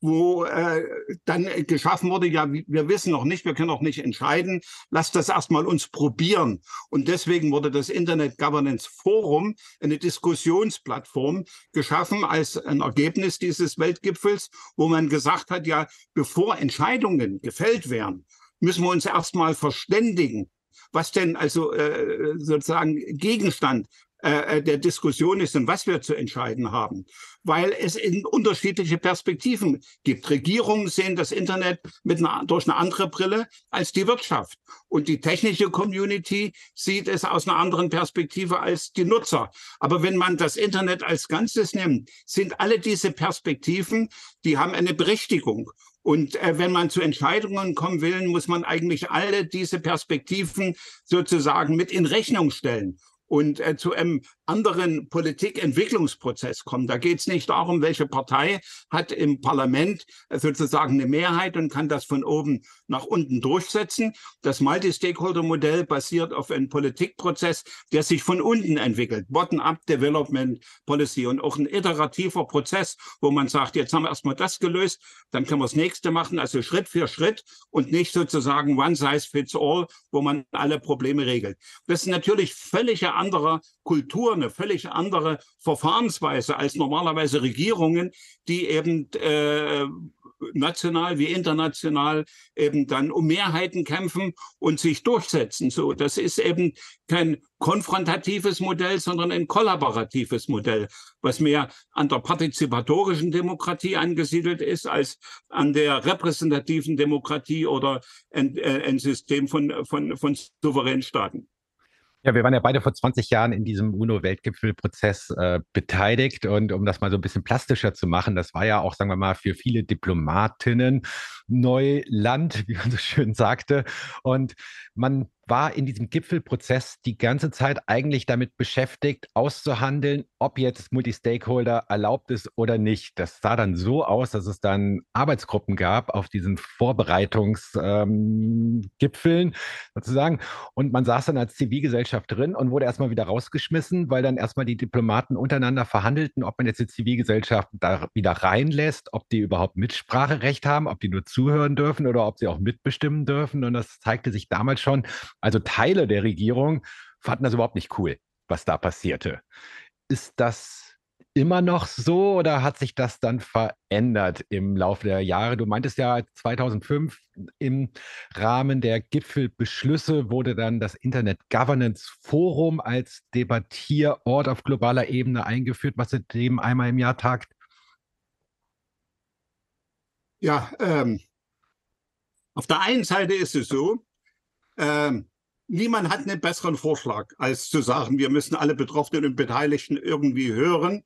S3: wo äh, dann geschaffen wurde, ja, wir wissen noch nicht, wir können noch nicht entscheiden, lasst das erstmal uns probieren. Und deswegen wurde das Internet Governance Forum, eine Diskussionsplattform, geschaffen als ein Ergebnis dieses Weltgipfels, wo man gesagt hat, ja, bevor Entscheidungen gefällt werden, müssen wir uns erstmal verständigen, was denn also äh, sozusagen Gegenstand äh, der Diskussion ist und was wir zu entscheiden haben, weil es in unterschiedliche Perspektiven gibt. Regierungen sehen das Internet mit einer, durch eine andere Brille als die Wirtschaft und die technische Community sieht es aus einer anderen Perspektive als die Nutzer. Aber wenn man das Internet als Ganzes nimmt, sind alle diese Perspektiven, die haben eine Berechtigung. Und äh, wenn man zu Entscheidungen kommen will, muss man eigentlich alle diese Perspektiven sozusagen mit in Rechnung stellen und äh, zu einem anderen Politikentwicklungsprozess kommen. Da geht es nicht darum, welche Partei hat im Parlament äh, sozusagen eine Mehrheit und kann das von oben nach unten durchsetzen. Das Multi-Stakeholder-Modell basiert auf einem Politikprozess, der sich von unten entwickelt. Bottom-up Development Policy und auch ein iterativer Prozess, wo man sagt, jetzt haben wir erstmal das gelöst, dann können wir das nächste machen, also Schritt für Schritt und nicht sozusagen one size fits all, wo man alle Probleme regelt. Das ist natürlich völlige andere Kultur, eine völlig andere Verfahrensweise als normalerweise Regierungen, die eben äh, national wie international eben dann um Mehrheiten kämpfen und sich durchsetzen. So, das ist eben kein konfrontatives Modell, sondern ein kollaboratives Modell, was mehr an der partizipatorischen Demokratie angesiedelt ist als an der repräsentativen Demokratie oder ein, äh, ein System von, von, von souveränen Staaten.
S2: Ja, wir waren ja beide vor 20 Jahren in diesem UNO-Weltgipfelprozess äh, beteiligt. Und um das mal so ein bisschen plastischer zu machen, das war ja auch, sagen wir mal, für viele Diplomatinnen Neuland, wie man so schön sagte. Und man war in diesem Gipfelprozess die ganze Zeit eigentlich damit beschäftigt, auszuhandeln, ob jetzt Multi-Stakeholder erlaubt ist oder nicht. Das sah dann so aus, dass es dann Arbeitsgruppen gab auf diesen Vorbereitungsgipfeln ähm, sozusagen. Und man saß dann als Zivilgesellschaft drin und wurde erstmal wieder rausgeschmissen, weil dann erstmal die Diplomaten untereinander verhandelten, ob man jetzt die Zivilgesellschaft da wieder reinlässt, ob die überhaupt Mitspracherecht haben, ob die nur zuhören dürfen oder ob sie auch mitbestimmen dürfen. Und das zeigte sich damals schon, also Teile der Regierung fanden das überhaupt nicht cool, was da passierte. Ist das immer noch so oder hat sich das dann verändert im Laufe der Jahre? Du meintest ja 2005 im Rahmen der Gipfelbeschlüsse wurde dann das Internet Governance Forum als Debattierort auf globaler Ebene eingeführt, was seitdem einmal im Jahr tagt.
S3: Ja, ähm, auf der einen Seite ist es so, ähm, niemand hat einen besseren Vorschlag, als zu sagen, wir müssen alle Betroffenen und Beteiligten irgendwie hören.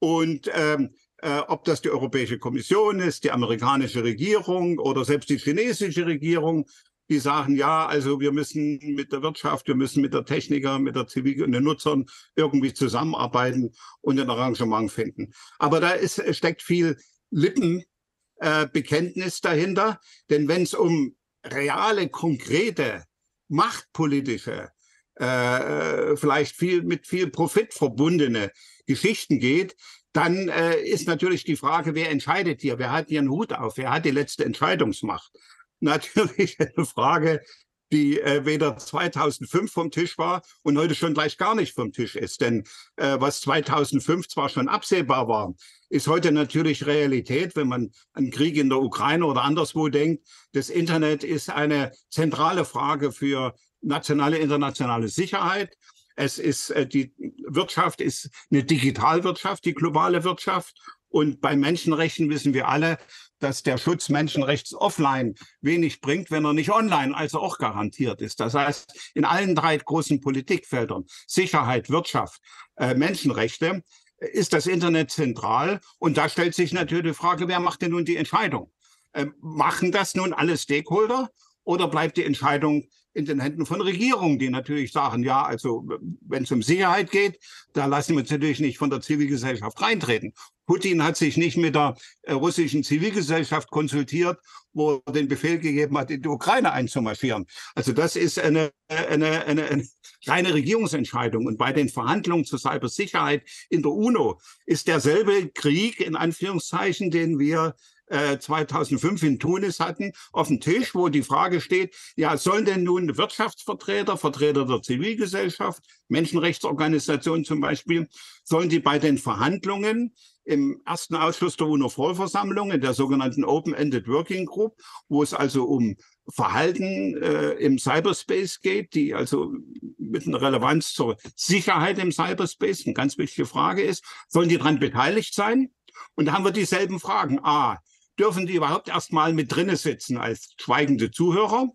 S3: Und ähm, äh, ob das die Europäische Kommission ist, die amerikanische Regierung oder selbst die chinesische Regierung, die sagen, ja, also wir müssen mit der Wirtschaft, wir müssen mit der Techniker, mit der Zivil und den Nutzern irgendwie zusammenarbeiten und ein Arrangement finden. Aber da ist, steckt viel Lippenbekenntnis äh, dahinter, denn wenn es um reale, konkrete machtpolitische, äh, vielleicht viel mit viel Profit verbundene Geschichten geht, dann äh, ist natürlich die Frage, wer entscheidet hier? Wer hat hier einen Hut auf? Wer hat die letzte Entscheidungsmacht? Natürlich eine Frage, die äh, weder 2005 vom Tisch war und heute schon gleich gar nicht vom Tisch ist. Denn äh, was 2005 zwar schon absehbar war, ist heute natürlich Realität, wenn man an Krieg in der Ukraine oder anderswo denkt. Das Internet ist eine zentrale Frage für nationale, internationale Sicherheit. Es ist äh, die Wirtschaft ist eine Digitalwirtschaft, die globale Wirtschaft. Und bei Menschenrechten wissen wir alle, dass der Schutz Menschenrechts offline wenig bringt, wenn er nicht online also auch garantiert ist. Das heißt, in allen drei großen Politikfeldern, Sicherheit, Wirtschaft, äh, Menschenrechte, ist das Internet zentral. Und da stellt sich natürlich die Frage, wer macht denn nun die Entscheidung? Äh, machen das nun alle Stakeholder oder bleibt die Entscheidung in den Händen von Regierungen, die natürlich sagen, ja, also wenn es um Sicherheit geht, da lassen wir uns natürlich nicht von der Zivilgesellschaft reintreten. Putin hat sich nicht mit der äh, russischen Zivilgesellschaft konsultiert, wo er den Befehl gegeben hat, in die Ukraine einzumarschieren. Also das ist eine, eine, eine, eine reine Regierungsentscheidung. Und bei den Verhandlungen zur Cybersicherheit in der UNO ist derselbe Krieg, in Anführungszeichen, den wir 2005 äh, in Tunis hatten, auf dem Tisch, wo die Frage steht, ja, sollen denn nun Wirtschaftsvertreter, Vertreter der Zivilgesellschaft, Menschenrechtsorganisationen zum Beispiel, sollen die bei den Verhandlungen im ersten Ausschuss der UNO-Vollversammlung, in der sogenannten Open-Ended Working Group, wo es also um Verhalten äh, im Cyberspace geht, die also mit einer Relevanz zur Sicherheit im Cyberspace eine ganz wichtige Frage ist, sollen die daran beteiligt sein? Und da haben wir dieselben Fragen. A, dürfen die überhaupt erstmal mit drinne sitzen als schweigende Zuhörer.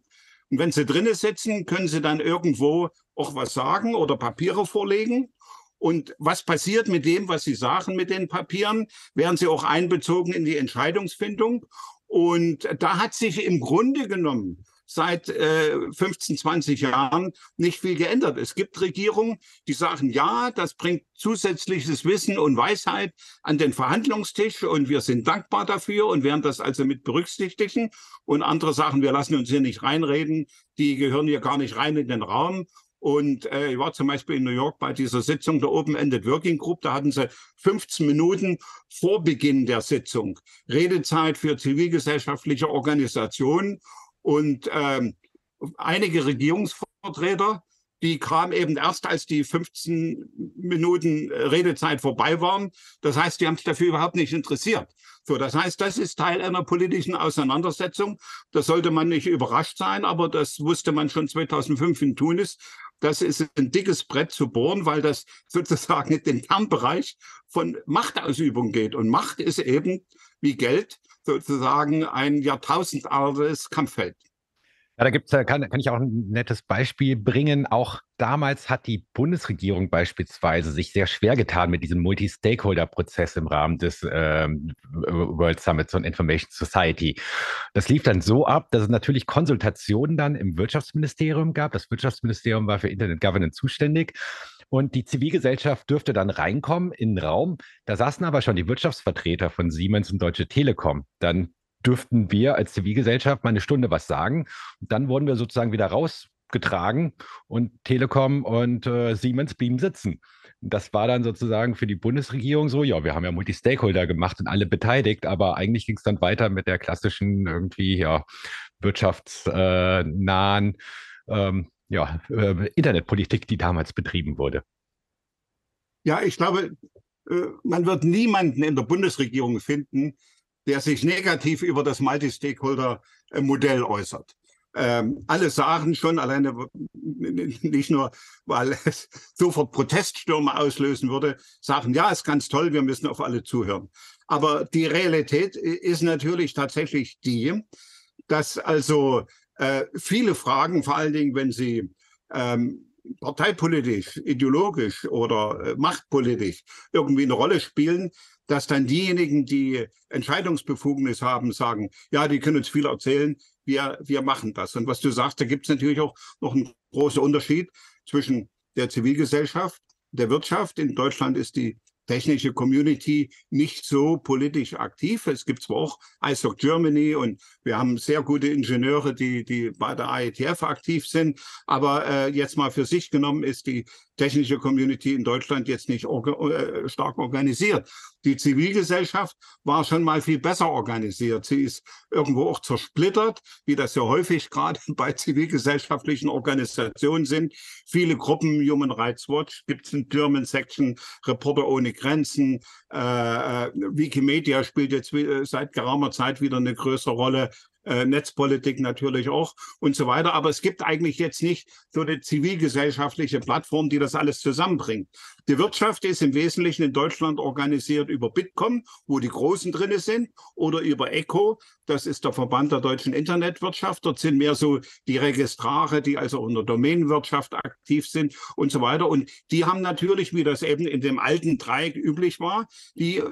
S3: Und wenn sie drinne sitzen, können sie dann irgendwo auch was sagen oder Papiere vorlegen. Und was passiert mit dem, was Sie sagen mit den Papieren? Werden sie auch einbezogen in die Entscheidungsfindung? Und da hat sich im Grunde genommen seit äh, 15, 20 Jahren nicht viel geändert. Es gibt Regierungen, die sagen, ja, das bringt zusätzliches Wissen und Weisheit an den Verhandlungstisch und wir sind dankbar dafür und werden das also mit berücksichtigen. Und andere sagen, wir lassen uns hier nicht reinreden, die gehören hier gar nicht rein in den Raum. Und äh, ich war zum Beispiel in New York bei dieser Sitzung der Open-Ended Working Group. Da hatten sie 15 Minuten vor Beginn der Sitzung Redezeit für zivilgesellschaftliche Organisationen. Und ähm, einige Regierungsvertreter, die kam eben erst, als die 15 Minuten äh, Redezeit vorbei waren. Das heißt, die haben sich dafür überhaupt nicht interessiert. So, das heißt, das ist Teil einer politischen Auseinandersetzung. Da sollte man nicht überrascht sein, aber das wusste man schon 2005 in Tunis. Das ist ein dickes Brett zu bohren, weil das sozusagen in den Kernbereich von Machtausübung geht. Und Macht ist eben wie Geld sozusagen ein jahrtausendaltes Kampffeld.
S2: Ja, da gibt's, kann, kann ich auch ein nettes Beispiel bringen. Auch damals hat die Bundesregierung beispielsweise sich sehr schwer getan mit diesem Multi-Stakeholder-Prozess im Rahmen des ähm, World Summits on Information Society. Das lief dann so ab, dass es natürlich Konsultationen dann im Wirtschaftsministerium gab. Das Wirtschaftsministerium war für Internet Governance zuständig. Und die Zivilgesellschaft dürfte dann reinkommen in den Raum. Da saßen aber schon die Wirtschaftsvertreter von Siemens und Deutsche Telekom. Dann dürften wir als Zivilgesellschaft mal eine Stunde was sagen. Und dann wurden wir sozusagen wieder rausgetragen und Telekom und äh, Siemens blieben sitzen. Das war dann sozusagen für die Bundesregierung so, ja, wir haben ja Multi-Stakeholder gemacht und alle beteiligt, aber eigentlich ging es dann weiter mit der klassischen irgendwie ja, wirtschaftsnahen ähm, ja, äh, Internetpolitik, die damals betrieben wurde.
S3: Ja, ich glaube, äh, man wird niemanden in der Bundesregierung finden, der sich negativ über das Multi-Stakeholder-Modell äußert. Ähm, alle sagen schon, alleine nicht nur, weil es sofort Proteststürme auslösen würde, sagen, ja, ist ganz toll, wir müssen auf alle zuhören. Aber die Realität ist natürlich tatsächlich die, dass also äh, viele Fragen, vor allen Dingen, wenn sie ähm, parteipolitisch, ideologisch oder äh, machtpolitisch irgendwie eine Rolle spielen, dass dann diejenigen, die Entscheidungsbefugnis haben, sagen, ja, die können uns viel erzählen, wir, wir machen das. Und was du sagst, da gibt es natürlich auch noch einen großen Unterschied zwischen der Zivilgesellschaft, der Wirtschaft. In Deutschland ist die technische Community nicht so politisch aktiv. Es gibt zwar auch ISOC Germany und wir haben sehr gute Ingenieure, die, die bei der IETF aktiv sind, aber äh, jetzt mal für sich genommen ist die technische Community in Deutschland jetzt nicht orga äh, stark organisiert. Die Zivilgesellschaft war schon mal viel besser organisiert. Sie ist irgendwo auch zersplittert, wie das ja häufig gerade bei zivilgesellschaftlichen Organisationen sind. Viele Gruppen, Human Rights Watch, gibt es eine German Section, Reporter ohne Grenzen, äh, äh, Wikimedia spielt jetzt äh, seit geraumer Zeit wieder eine größere Rolle äh, Netzpolitik natürlich auch und so weiter. Aber es gibt eigentlich jetzt nicht so eine zivilgesellschaftliche Plattform, die das alles zusammenbringt. Die Wirtschaft ist im Wesentlichen in Deutschland organisiert über Bitkom, wo die Großen drinne sind, oder über ECO, das ist der Verband der deutschen Internetwirtschaft. Dort sind mehr so die Registrare, die also unter Domainwirtschaft aktiv sind und so weiter. Und die haben natürlich, wie das eben in dem alten Dreieck üblich war, die äh,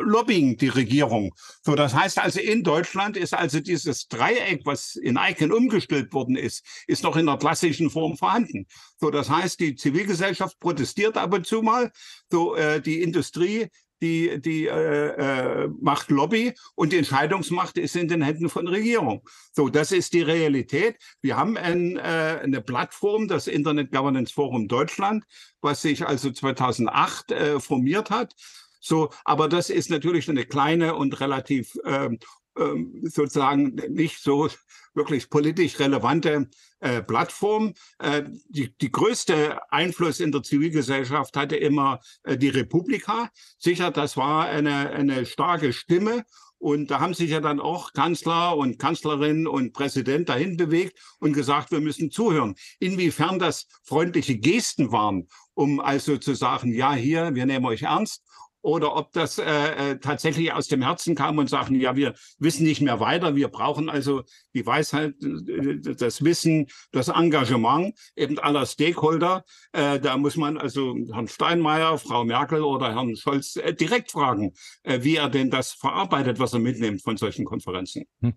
S3: lobbying die Regierung. So, das heißt also, in Deutschland ist also dieses Dreieck, was in Icon umgestellt worden ist, ist noch in der klassischen Form vorhanden. So, das heißt, die Zivilgesellschaft protestiert ab und zu mal. So, äh, die Industrie die, die äh, äh, macht Lobby und die Entscheidungsmacht ist in den Händen von Regierung. So, das ist die Realität. Wir haben ein, äh, eine Plattform, das Internet Governance Forum Deutschland, was sich also 2008 äh, formiert hat. So, aber das ist natürlich eine kleine und relativ ähm, ähm, sozusagen nicht so wirklich politisch relevante äh, Plattform. Äh, die, die größte Einfluss in der Zivilgesellschaft hatte immer äh, die Republika. Sicher, das war eine, eine starke Stimme. Und da haben sich ja dann auch Kanzler und Kanzlerin und Präsident dahin bewegt und gesagt, wir müssen zuhören. Inwiefern das freundliche Gesten waren, um also zu sagen, ja, hier, wir nehmen euch ernst oder ob das äh, äh, tatsächlich aus dem Herzen kam und sagen, ja, wir wissen nicht mehr weiter, wir brauchen also die Weisheit, äh, das Wissen, das Engagement eben aller Stakeholder. Äh, da muss man also Herrn Steinmeier, Frau Merkel oder Herrn Scholz äh, direkt fragen, äh, wie er denn das verarbeitet, was er mitnimmt von solchen Konferenzen. Hm.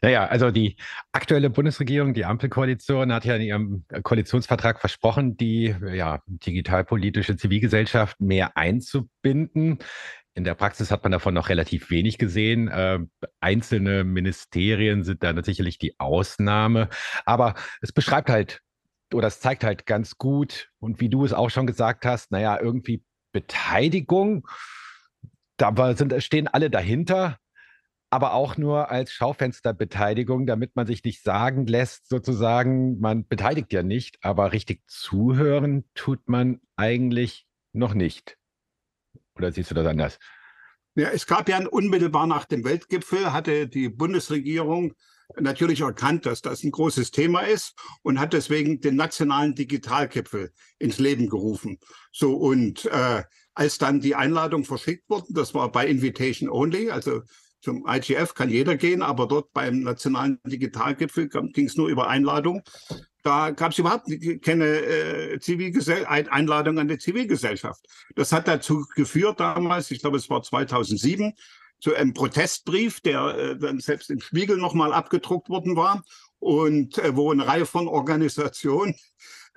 S2: Naja, also die aktuelle Bundesregierung, die Ampelkoalition, hat ja in ihrem Koalitionsvertrag versprochen, die ja, digitalpolitische Zivilgesellschaft mehr einzubinden finden. In der Praxis hat man davon noch relativ wenig gesehen. Äh, einzelne Ministerien sind da sicherlich die Ausnahme. Aber es beschreibt halt oder es zeigt halt ganz gut und wie du es auch schon gesagt hast, naja, irgendwie Beteiligung, da sind, stehen alle dahinter, aber auch nur als Schaufensterbeteiligung, damit man sich nicht sagen lässt, sozusagen, man beteiligt ja nicht, aber richtig zuhören tut man eigentlich noch nicht. Oder siehst du das anders?
S3: Ja, es gab ja unmittelbar nach dem Weltgipfel, hatte die Bundesregierung natürlich erkannt, dass das ein großes Thema ist und hat deswegen den nationalen Digitalgipfel ins Leben gerufen. So und äh, als dann die Einladung verschickt wurde, das war bei Invitation Only, also zum IGF kann jeder gehen, aber dort beim nationalen Digitalgipfel ging es nur über Einladung. Da gab es überhaupt keine äh, Zivilgesell Einladung an die Zivilgesellschaft. Das hat dazu geführt damals, ich glaube es war 2007, zu einem Protestbrief, der äh, dann selbst im Spiegel nochmal abgedruckt worden war und äh, wo eine Reihe von Organisationen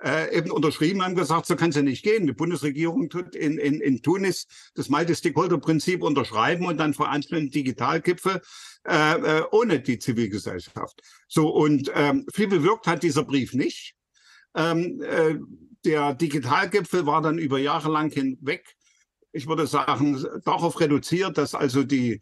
S3: äh, eben unterschrieben haben, gesagt, so kann es ja nicht gehen. Die Bundesregierung tut in, in, in Tunis das Multi-Stakeholder-Prinzip unterschreiben und dann veranstalten Digitalgipfel äh, äh, ohne die Zivilgesellschaft. So, und ähm, viel bewirkt hat dieser Brief nicht. Ähm, äh, der Digitalgipfel war dann über Jahre lang hinweg ich würde sagen, darauf reduziert, dass also die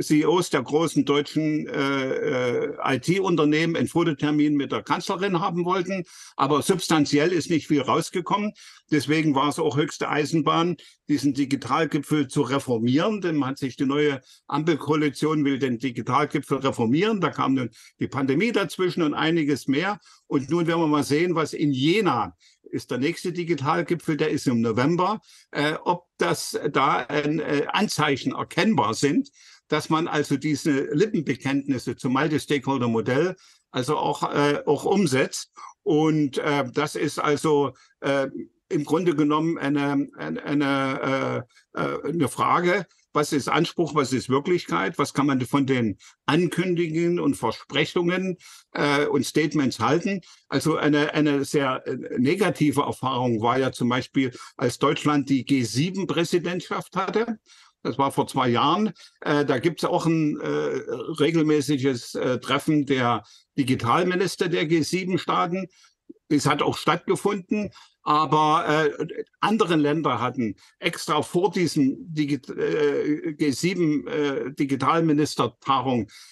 S3: CEOs der großen deutschen äh, äh IT-Unternehmen einen Fototermin mit der Kanzlerin haben wollten. Aber substanziell ist nicht viel rausgekommen. Deswegen war es auch höchste Eisenbahn, diesen Digitalgipfel zu reformieren. Denn man hat sich die neue Ampelkoalition will den Digitalgipfel reformieren. Da kam nun die Pandemie dazwischen und einiges mehr. Und nun werden wir mal sehen, was in Jena ist der nächste Digitalgipfel, der ist im November, äh, ob das da äh, Anzeichen erkennbar sind, dass man also diese Lippenbekenntnisse zum Multi-Stakeholder-Modell also auch, äh, auch umsetzt. Und äh, das ist also äh, im Grunde genommen eine, eine, eine, äh, äh eine Frage, was ist Anspruch, was ist Wirklichkeit, was kann man von den Ankündigungen und Versprechungen äh, und Statements halten. Also eine, eine sehr äh, negative Erfahrung war ja zum Beispiel, als Deutschland die G7-Präsidentschaft hatte. Das war vor zwei Jahren. Äh, da gibt es auch ein äh, regelmäßiges äh, Treffen der Digitalminister der G7-Staaten. Es hat auch stattgefunden, aber äh, andere Länder hatten extra vor diesem Digi äh, G7 äh,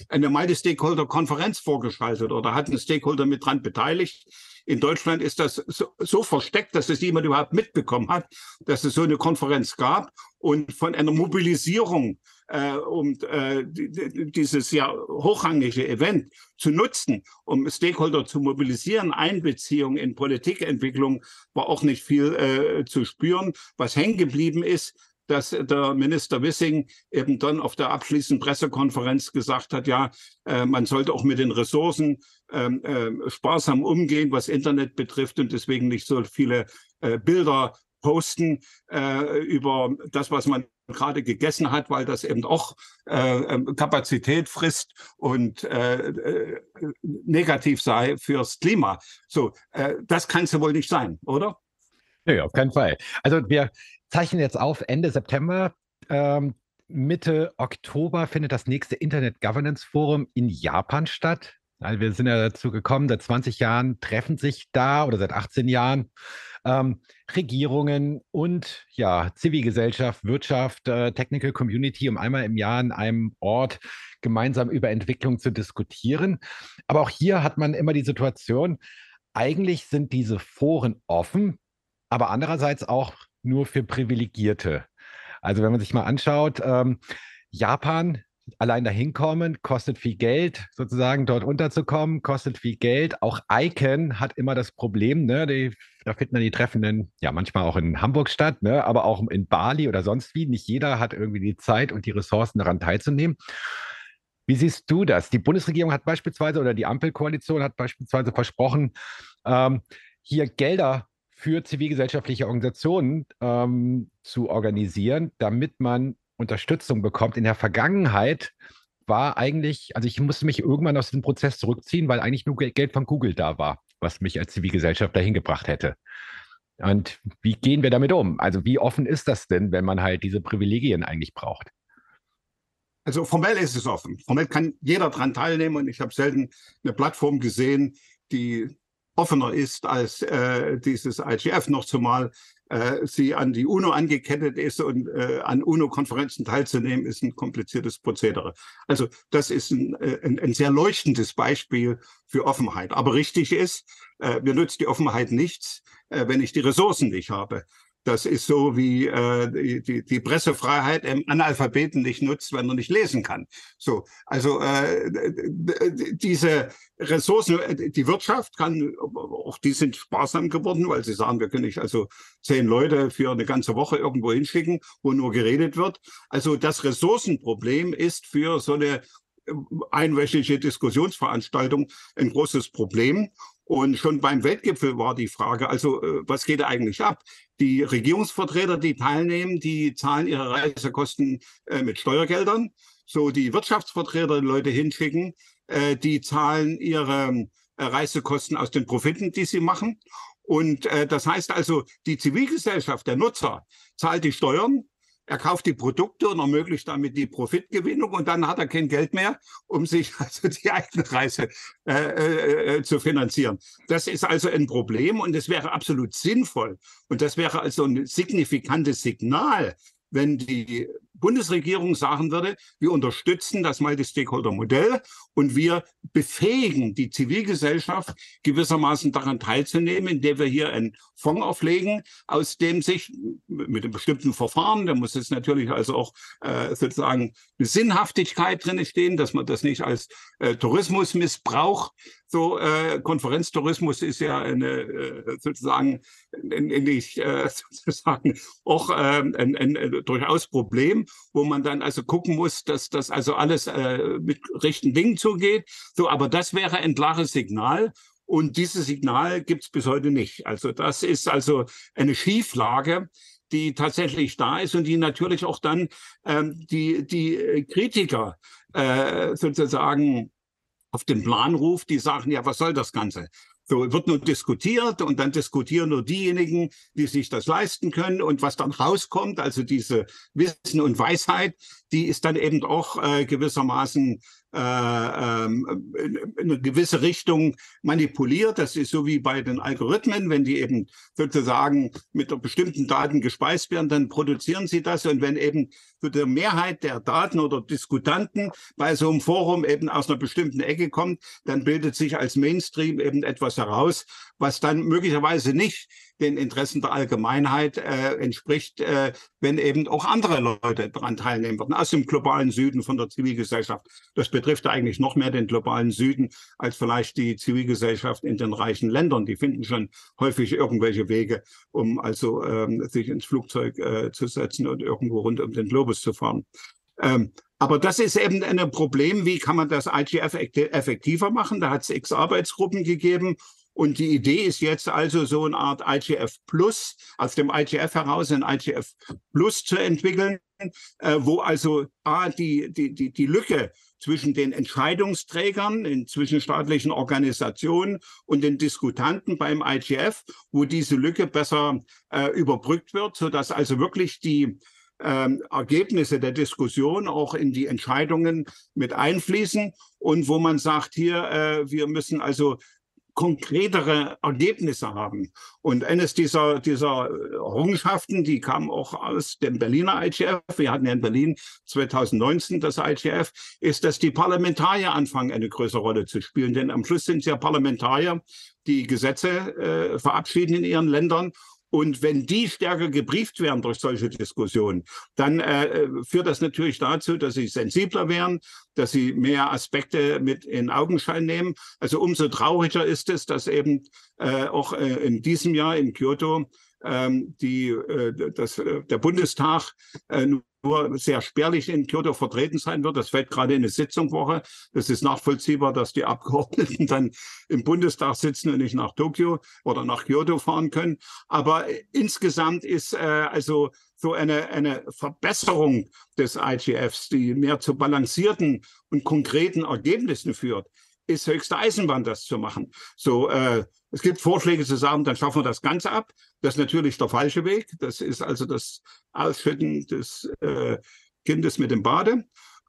S3: eine Multi-Stakeholder-Konferenz vorgeschaltet oder hatten Stakeholder mit dran beteiligt. In Deutschland ist das so, so versteckt, dass es niemand überhaupt mitbekommen hat, dass es so eine Konferenz gab und von einer Mobilisierung äh, um äh, dieses ja hochrangige Event zu nutzen, um Stakeholder zu mobilisieren. Einbeziehung in Politikentwicklung war auch nicht viel äh, zu spüren. Was hängen geblieben ist, dass der Minister Wissing eben dann auf der abschließenden Pressekonferenz gesagt hat, ja, äh, man sollte auch mit den Ressourcen ähm, äh, sparsam umgehen, was Internet betrifft und deswegen nicht so viele äh, Bilder posten äh, über das, was man gerade gegessen hat, weil das eben auch äh, ähm, Kapazität frisst und äh, äh, negativ sei fürs Klima. So, äh, das kann es ja wohl nicht sein, oder?
S2: Nee, auf keinen Fall. Also wir zeichnen jetzt auf Ende September. Ähm, Mitte Oktober findet das nächste Internet Governance Forum in Japan statt. Also wir sind ja dazu gekommen, seit 20 Jahren treffen sich da oder seit 18 Jahren ähm, Regierungen und ja, Zivilgesellschaft, Wirtschaft, äh, Technical Community, um einmal im Jahr an einem Ort gemeinsam über Entwicklung zu diskutieren. Aber auch hier hat man immer die Situation, eigentlich sind diese Foren offen, aber andererseits auch nur für Privilegierte. Also wenn man sich mal anschaut, ähm, Japan allein dahin kommen, kostet viel Geld, sozusagen dort unterzukommen, kostet viel Geld. Auch ICANN hat immer das Problem, ne, die, da finden dann die Treffenden ja manchmal auch in Hamburg statt, ne, aber auch in Bali oder sonst wie. Nicht jeder hat irgendwie die Zeit und die Ressourcen daran teilzunehmen. Wie siehst du das? Die Bundesregierung hat beispielsweise oder die Ampelkoalition hat beispielsweise versprochen, ähm, hier Gelder für zivilgesellschaftliche Organisationen ähm, zu organisieren, damit man Unterstützung bekommt. In der Vergangenheit war eigentlich, also ich musste mich irgendwann aus diesem Prozess zurückziehen, weil eigentlich nur Geld von Google da war, was mich als Zivilgesellschaft dahin gebracht hätte. Und wie gehen wir damit um? Also wie offen ist das denn, wenn man halt diese Privilegien eigentlich braucht?
S3: Also formell ist es offen. Formell kann jeder daran teilnehmen und ich habe selten eine Plattform gesehen, die offener ist als äh, dieses IGF. Noch zumal äh, sie an die UNO angekettet ist und äh, an UNO-Konferenzen teilzunehmen, ist ein kompliziertes Prozedere. Also das ist ein, äh, ein, ein sehr leuchtendes Beispiel für Offenheit. Aber richtig ist, äh, mir nützt die Offenheit nichts, äh, wenn ich die Ressourcen nicht habe. Das ist so wie äh, die, die Pressefreiheit im Analphabeten nicht nutzt, wenn er nicht lesen kann. So, also äh, diese Ressourcen, die Wirtschaft kann, auch die sind sparsam geworden, weil sie sagen, wir können nicht also zehn Leute für eine ganze Woche irgendwo hinschicken, wo nur geredet wird. Also das Ressourcenproblem ist für so eine einwöchige Diskussionsveranstaltung ein großes Problem. Und schon beim Weltgipfel war die Frage, also äh, was geht da eigentlich ab? Die Regierungsvertreter, die teilnehmen, die zahlen ihre Reisekosten äh, mit Steuergeldern. So die Wirtschaftsvertreter, die Leute hinschicken, äh, die zahlen ihre äh, Reisekosten aus den Profiten, die sie machen. Und äh, das heißt also, die Zivilgesellschaft, der Nutzer, zahlt die Steuern er kauft die Produkte und ermöglicht damit die Profitgewinnung und dann hat er kein Geld mehr, um sich also die eigene Reise äh, äh, äh, zu finanzieren. Das ist also ein Problem und es wäre absolut sinnvoll und das wäre also ein signifikantes Signal, wenn die Bundesregierung sagen würde, wir unterstützen das Multi-Stakeholder-Modell und wir befähigen die Zivilgesellschaft gewissermaßen daran teilzunehmen, indem wir hier einen Fonds auflegen, aus dem sich mit einem bestimmten Verfahren, da muss es natürlich also auch äh, sozusagen eine Sinnhaftigkeit drin stehen, dass man das nicht als äh, Tourismusmissbrauch so äh, Konferenztourismus ist ja eine äh, sozusagen nicht äh, sozusagen auch ähm, ein, ein, ein durchaus Problem, wo man dann also gucken muss, dass das also alles äh, mit rechten Dingen zugeht. So, aber das wäre ein klares Signal. Und dieses Signal gibt es bis heute nicht. Also das ist also eine Schieflage, die tatsächlich da ist und die natürlich auch dann ähm, die, die Kritiker äh, sozusagen auf den Plan ruft, die sagen, ja, was soll das Ganze? So wird nur diskutiert und dann diskutieren nur diejenigen, die sich das leisten können. Und was dann rauskommt, also diese Wissen und Weisheit, die ist dann eben auch äh, gewissermaßen eine gewisse Richtung manipuliert. Das ist so wie bei den Algorithmen, wenn die eben sozusagen mit bestimmten Daten gespeist werden, dann produzieren sie das. Und wenn eben für die Mehrheit der Daten oder Diskutanten bei so einem Forum eben aus einer bestimmten Ecke kommt, dann bildet sich als Mainstream eben etwas heraus, was dann möglicherweise nicht den Interessen der Allgemeinheit äh, entspricht, äh, wenn eben auch andere Leute daran teilnehmen würden, aus dem globalen Süden von der Zivilgesellschaft. Das betrifft eigentlich noch mehr den globalen Süden als vielleicht die Zivilgesellschaft in den reichen Ländern. Die finden schon häufig irgendwelche Wege, um also ähm, sich ins Flugzeug äh, zu setzen und irgendwo rund um den Globus zu fahren. Ähm, aber das ist eben ein Problem, wie kann man das IGF effektiver machen? Da hat es x Arbeitsgruppen gegeben und die Idee ist jetzt also so eine Art IGF Plus, aus dem IGF heraus ein IGF Plus zu entwickeln, äh, wo also A, die, die, die, die Lücke zwischen den Entscheidungsträgern in zwischenstaatlichen Organisationen und den Diskutanten beim IGF, wo diese Lücke besser äh, überbrückt wird, sodass also wirklich die ähm, Ergebnisse der Diskussion auch in die Entscheidungen mit einfließen und wo man sagt, hier, äh, wir müssen also konkretere Ergebnisse haben. Und eines dieser, dieser Errungenschaften, die kam auch aus dem Berliner IGF, wir hatten ja in Berlin 2019 das IGF, ist, dass die Parlamentarier anfangen, eine größere Rolle zu spielen. Denn am Schluss sind es ja Parlamentarier, die Gesetze äh, verabschieden in ihren Ländern und wenn die stärker gebrieft werden durch solche Diskussionen, dann äh, führt das natürlich dazu, dass sie sensibler werden, dass sie mehr Aspekte mit in Augenschein nehmen. Also umso trauriger ist es, dass eben äh, auch äh, in diesem Jahr in Kyoto die, äh, das, äh, der Bundestag äh, nur sehr spärlich in Kyoto vertreten sein wird. Das fällt gerade in eine Sitzungwoche. Es ist nachvollziehbar, dass die Abgeordneten dann im Bundestag sitzen und nicht nach Tokio oder nach Kyoto fahren können. Aber insgesamt ist äh, also so eine, eine Verbesserung des IGFs, die mehr zu balancierten und konkreten Ergebnissen führt, ist höchste Eisenbahn, das zu machen. So, äh, es gibt Vorschläge zu sagen, dann schaffen wir das Ganze ab. Das ist natürlich der falsche Weg. Das ist also das Ausschütten des äh, Kindes mit dem Bade.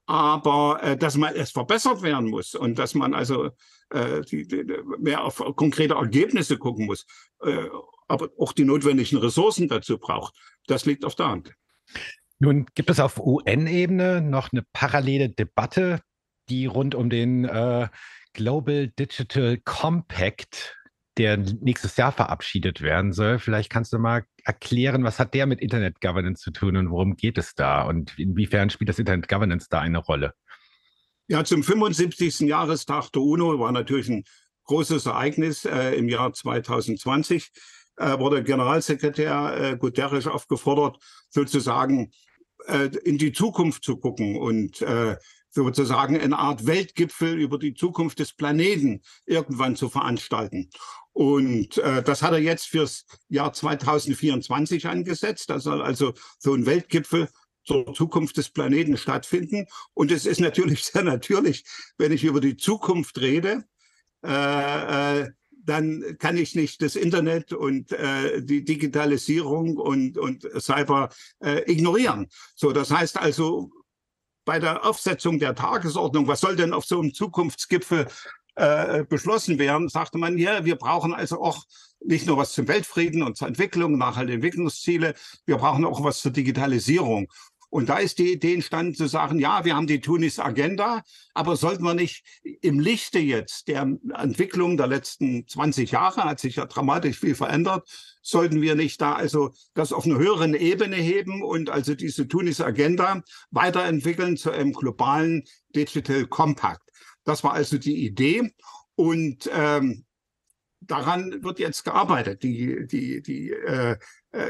S3: aber äh, dass man es verbessert werden muss und dass man also äh, die, die, mehr auf konkrete Ergebnisse gucken muss, äh, aber auch die notwendigen Ressourcen dazu braucht, das liegt auf der Hand.
S2: Nun gibt es auf UN-Ebene noch eine parallele Debatte, die rund um den äh, Global Digital Compact der nächstes Jahr verabschiedet werden soll. Vielleicht kannst du mal erklären, was hat der mit Internet Governance zu tun und worum geht es da und inwiefern spielt das Internet Governance da eine Rolle?
S3: Ja, zum 75. Jahrestag der UNO war natürlich ein großes Ereignis äh, im Jahr 2020. Äh, wurde Generalsekretär äh, Guterres aufgefordert, sozusagen äh, in die Zukunft zu gucken und äh, sozusagen eine Art Weltgipfel über die Zukunft des Planeten irgendwann zu veranstalten. Und äh, das hat er jetzt fürs Jahr 2024 angesetzt. Da soll also so ein Weltgipfel zur Zukunft des Planeten stattfinden. Und es ist natürlich sehr natürlich, wenn ich über die Zukunft rede, äh, äh, dann kann ich nicht das Internet und äh, die Digitalisierung und, und Cyber äh, ignorieren. So, das heißt also, bei der Aufsetzung der Tagesordnung, was soll denn auf so einem Zukunftsgipfel äh, beschlossen werden, sagte man, ja, wir brauchen also auch nicht nur was zum Weltfrieden und zur Entwicklung, nachhaltige Entwicklungsziele, wir brauchen auch was zur Digitalisierung. Und da ist die Idee entstanden zu sagen, ja, wir haben die Tunis-Agenda, aber sollten wir nicht im Lichte jetzt der Entwicklung der letzten 20 Jahre, hat sich ja dramatisch viel verändert, sollten wir nicht da also das auf einer höheren Ebene heben und also diese Tunis-Agenda weiterentwickeln zu einem globalen Digital Compact. Das war also die Idee. Und ähm, daran wird jetzt gearbeitet. Die, die, die äh,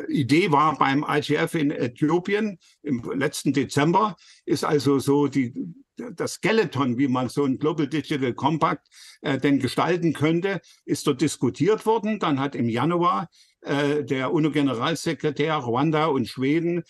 S3: Idee war beim IGF in Äthiopien im letzten Dezember, ist also so die, das Skeleton, wie man so ein Global Digital Compact äh, denn gestalten könnte, ist dort diskutiert worden. Dann hat im Januar äh, der UNO-Generalsekretär Ruanda und Schweden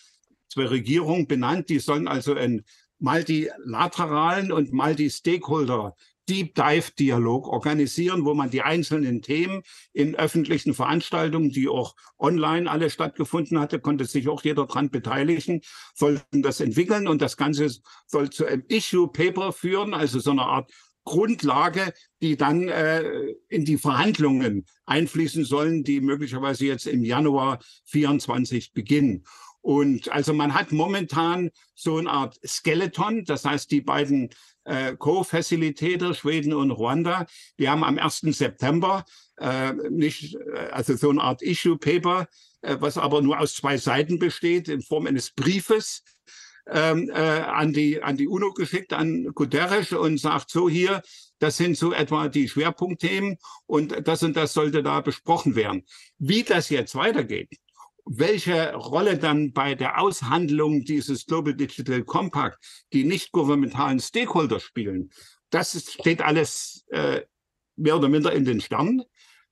S3: zwei Regierungen benannt, die sollen also ein multilateralen und multi-stakeholder Deep Dive Dialog organisieren, wo man die einzelnen Themen in öffentlichen Veranstaltungen, die auch online alle stattgefunden hatte, konnte sich auch jeder dran beteiligen, sollten das entwickeln und das Ganze soll zu einem Issue Paper führen, also so eine Art Grundlage, die dann äh, in die Verhandlungen einfließen sollen, die möglicherweise jetzt im Januar 24 beginnen. Und also man hat momentan so eine Art Skeleton, das heißt die beiden äh, Co-Facilitator, Schweden und Ruanda, die haben am 1. September äh, nicht, äh, also so eine Art Issue Paper, äh, was aber nur aus zwei Seiten besteht, in Form eines Briefes, ähm, äh, an, die, an die UNO geschickt, an Guterres und sagt so hier, das sind so etwa die Schwerpunktthemen und das und das sollte da besprochen werden. Wie das jetzt weitergeht, welche Rolle dann bei der Aushandlung dieses Global Digital Compact die nicht gouvernementalen Stakeholder spielen, das steht alles äh, mehr oder minder in den Sternen.